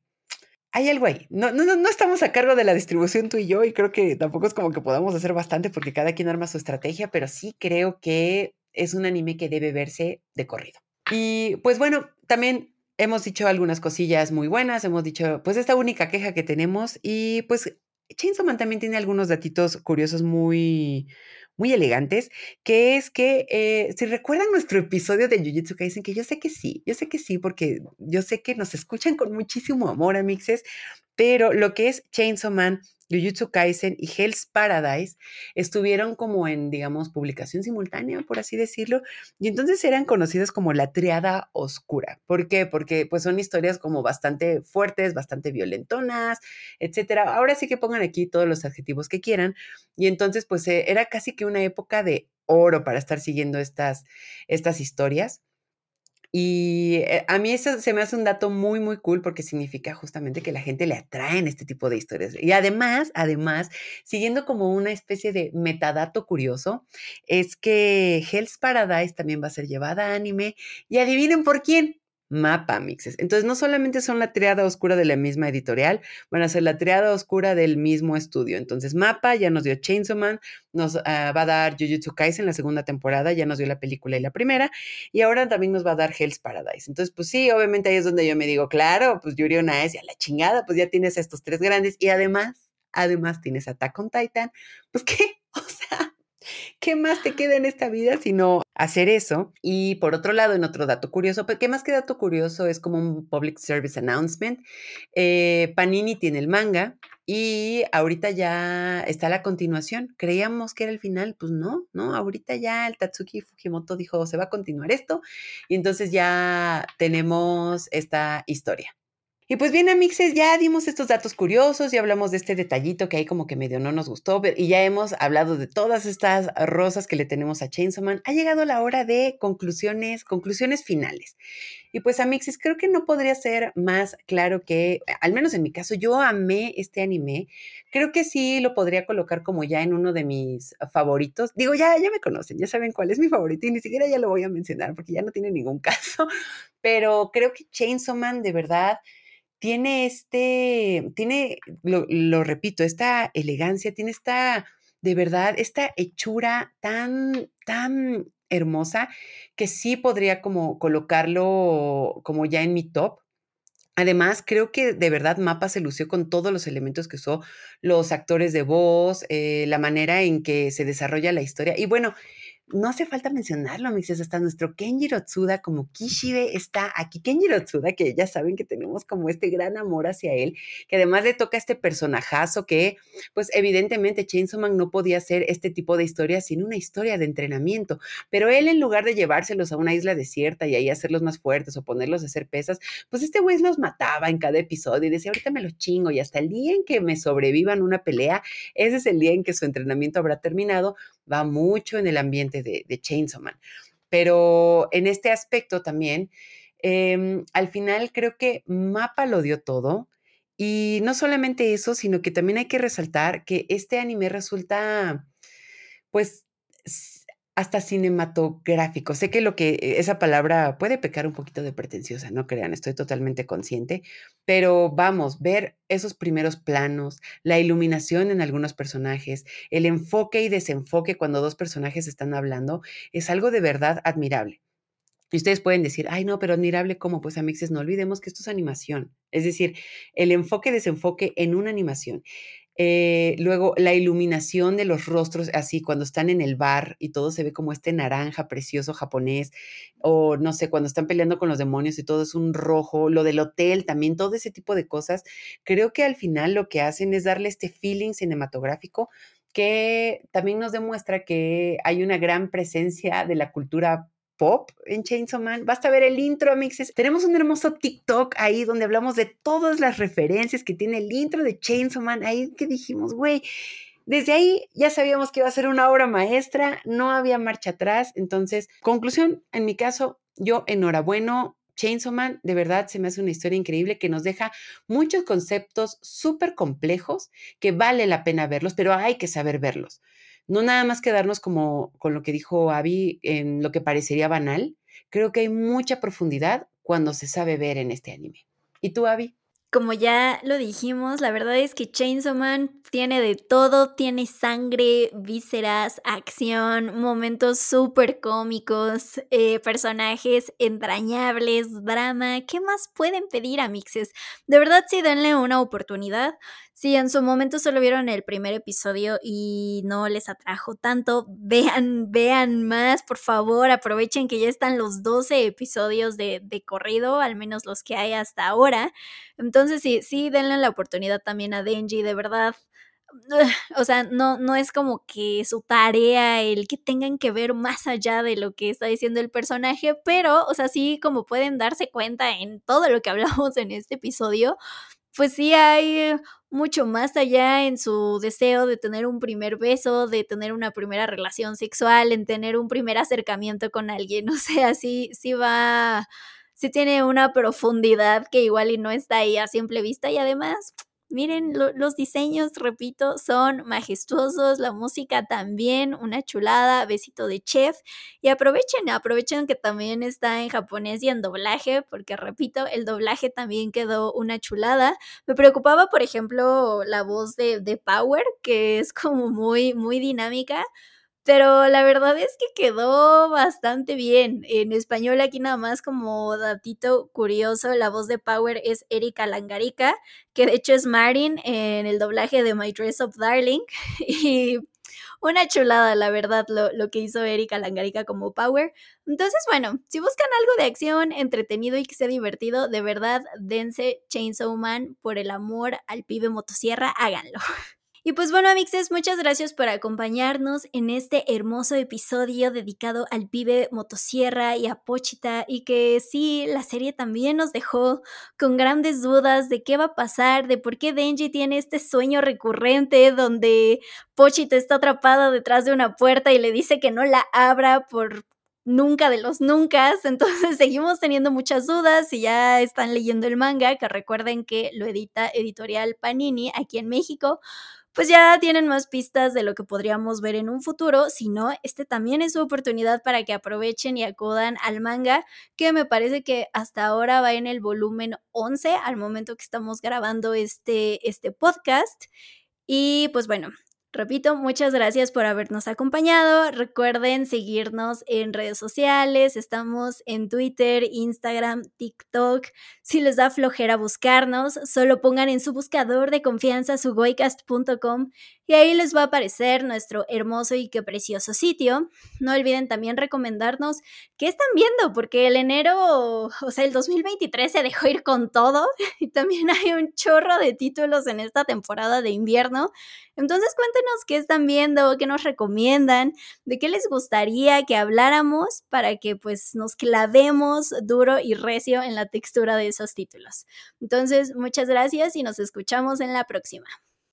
hay algo ahí. No, no, no estamos a cargo de la distribución tú y yo, y creo que tampoco es como que podamos hacer bastante porque cada quien arma su estrategia, pero sí creo que es un anime que debe verse de corrido. Y pues bueno, también hemos dicho algunas cosillas muy buenas, hemos dicho pues esta única queja que tenemos y pues Chainsaw Man también tiene algunos datitos curiosos muy, muy elegantes, que es que eh, si recuerdan nuestro episodio de Jujutsu Kaisen, que yo sé que sí, yo sé que sí, porque yo sé que nos escuchan con muchísimo amor, amixes, pero lo que es Chainsaw Man Jujutsu Kaisen y Hell's Paradise estuvieron como en, digamos, publicación simultánea, por así decirlo, y entonces eran conocidas como la triada oscura. ¿Por qué? Porque pues son historias como bastante fuertes, bastante violentonas, etcétera. Ahora sí que pongan aquí todos los adjetivos que quieran, y entonces pues eh, era casi que una época de oro para estar siguiendo estas, estas historias. Y eh, a mí eso se me hace un dato muy, muy cool porque significa justamente que la gente le atraen este tipo de historias. Y además, además, siguiendo como una especie de metadato curioso, es que Hell's Paradise también va a ser llevada a anime. Y adivinen por quién mapa mixes. Entonces, no solamente son la triada oscura de la misma editorial, van a ser la triada oscura del mismo estudio. Entonces, mapa ya nos dio Chainsaw Man, nos ah, va a dar Jujutsu Kaisen la segunda temporada, ya nos dio la película y la primera, y ahora también nos va a dar Hell's Paradise. Entonces, pues sí, obviamente ahí es donde yo me digo, claro, pues Yuri on Ice, ya la chingada, pues ya tienes estos tres grandes, y además, además tienes Attack on Titan, pues qué, ¿Qué más te queda en esta vida sino hacer eso? Y por otro lado, en otro dato curioso, ¿qué más que dato curioso? Es como un public service announcement. Eh, Panini tiene el manga y ahorita ya está la continuación. Creíamos que era el final, pues no, no, ahorita ya el Tatsuki Fujimoto dijo, se va a continuar esto y entonces ya tenemos esta historia. Y pues bien, amixes, ya dimos estos datos curiosos, ya hablamos de este detallito que ahí como que medio no nos gustó, y ya hemos hablado de todas estas rosas que le tenemos a Chainsaw Man. Ha llegado la hora de conclusiones, conclusiones finales. Y pues, amixes, creo que no podría ser más claro que, al menos en mi caso, yo amé este anime. Creo que sí lo podría colocar como ya en uno de mis favoritos. Digo, ya, ya me conocen, ya saben cuál es mi favorito y ni siquiera ya lo voy a mencionar porque ya no tiene ningún caso. Pero creo que Chainsaw Man, de verdad, tiene este, tiene, lo, repito, esta elegancia, tiene esta, de verdad, esta hechura tan, tan hermosa que sí podría como colocarlo como ya en mi top. Además, creo que de verdad Mapa se lució con todos los elementos que usó los actores de voz, eh, la manera en que se desarrolla la historia. Y bueno, no hace falta mencionarlo, mixes, hasta nuestro Kenjiro Tsuda como Kishibe está aquí. Kenjiro Tsuda, que ya saben que tenemos como este gran amor hacia él, que además le toca este personajazo que, pues evidentemente Chainsaw Man no podía hacer este tipo de historias sin una historia de entrenamiento, pero él en lugar de llevárselos a una isla desierta y ahí hacerlos más fuertes o ponerlos a hacer pesas, pues este güey los mataba en cada episodio y decía, ahorita me los chingo y hasta el día en que me sobrevivan una pelea, ese es el día en que su entrenamiento habrá terminado, va mucho en el ambiente de, Chainsaw Man. Pero en este aspecto también, em, al final creo que Mapa lo dio todo. Y no solamente eso, sino que también hay que resaltar que este anime resulta, pues, hasta cinematográfico. Sé que lo que e, esa palabra puede pecar un poquito de pretenciosa, no crean, estoy totalmente consciente, pero vamos, ver esos primeros planos, la iluminación en algunos personajes, el enfoque y desenfoque cuando dos personajes están hablando, es algo de verdad admirable. Y ustedes pueden decir, ay, no, pero admirable cómo, pues amixes, no olvidemos que esto es animación. Es decir, el enfoque-desenfoque en una animación. Eh, luego, la iluminación de los rostros, así cuando están en el bar y todo se ve como este naranja precioso japonés, o no sé, cuando están peleando con los demonios y todo es un rojo, lo del hotel también, todo ese tipo de cosas, creo que al final lo que hacen es darle este feeling cinematográfico que también nos demuestra que hay una gran presencia de la cultura pop en Chainsaw Man. Basta ver el intro, mixes. Tenemos un hermoso TikTok ahí donde hablamos de todas las referencias que tiene el intro de Chainsaw Man. Ahí que dijimos, güey, desde ahí ya sabíamos que iba a ser una obra maestra, no había marcha atrás. Entonces, conclusión, en mi caso, yo enhorabuena. Chainsaw Man, de verdad, se me hace una historia increíble que nos deja muchos conceptos súper complejos que vale la pena verlos, pero hay que saber verlos no nada más quedarnos como con lo que dijo Abby en lo que parecería banal. Creo que hay mucha profundidad cuando se sabe ver en este anime. ¿Y tú, Abby? Como ya lo dijimos, la verdad es que Chainsaw Man tiene de todo, tiene sangre, vísceras, acción, momentos súper cómicos, eh, personajes entrañables, drama. ¿Qué más pueden pedir, amixes? De verdad, sí, denle una oportunidad. Si en su momento solo vieron el primer episodio y no les atrajo tanto, vean, vean más, por favor, aprovechen que ya están los 12 episodios de, de corrido, al menos los que hay hasta ahora. Entonces sí, sí, denle la oportunidad también a Denji, de verdad. O sea, no, no es como que su tarea el que tengan que ver más allá de lo que está diciendo el personaje, pero, o sea, sí, como pueden darse cuenta en todo lo que hablamos en este episodio, pues sí hay mucho más allá en su deseo de tener un primer beso, de tener una primera relación sexual, en tener un primer acercamiento con alguien. O sea, sí, sí va, sí tiene una profundidad que igual y no está ahí a simple vista y además Miren, los diseños, repito, son majestuosos, la música también, una chulada, besito de chef. Y aprovechen, aprovechen que también está en japonés y en doblaje, porque repito, el doblaje también quedó una chulada. Me preocupaba, por ejemplo, la voz de, de Power, que es como muy, muy dinámica. Pero la verdad es que quedó bastante bien. En español aquí nada más como datito curioso, la voz de Power es Erika Langarica, que de hecho es Marin en el doblaje de My Dress of Darling. Y una chulada, la verdad, lo, lo, que hizo Erika Langarica como Power. Entonces, bueno, si buscan algo de acción, entretenido y que sea divertido, de verdad, dense Chainsaw Man por el amor al pibe motosierra, háganlo. Y pues bueno, amixes, muchas gracias por acompañarnos en este hermoso episodio dedicado al pibe motosierra y a Pochita y que sí, la serie también nos dejó con grandes dudas de qué va a pasar, de por qué Denji tiene este sueño recurrente donde Pochita está atrapada detrás de una puerta y le dice que no la abra por nunca de los nunca. Entonces seguimos teniendo muchas dudas y ya están leyendo el manga, que recuerden que lo edita Editorial Panini aquí en México pues ya tienen más pistas de lo que podríamos ver en un futuro, si no, este también es su oportunidad para que aprovechen y acudan al manga, que me parece que hasta ahora va en el volumen 11 al momento que estamos grabando este, este podcast. Y pues bueno, Repito, muchas gracias por habernos acompañado. Recuerden seguirnos en redes sociales. Estamos en Twitter, Instagram, TikTok. Si les da flojera buscarnos, solo pongan en su buscador de confianza sugoicast.com y ahí les va a aparecer nuestro hermoso y qué precioso sitio. No olviden también recomendarnos qué están viendo, porque el enero, o sea, el 2023 se dejó ir con todo y también hay un chorro de títulos en esta temporada de invierno. Entonces cuéntenos qué están viendo, qué nos recomiendan, de qué les gustaría que habláramos para que pues nos clavemos duro y recio en la textura de esos títulos. Entonces, muchas gracias y nos escuchamos en la próxima.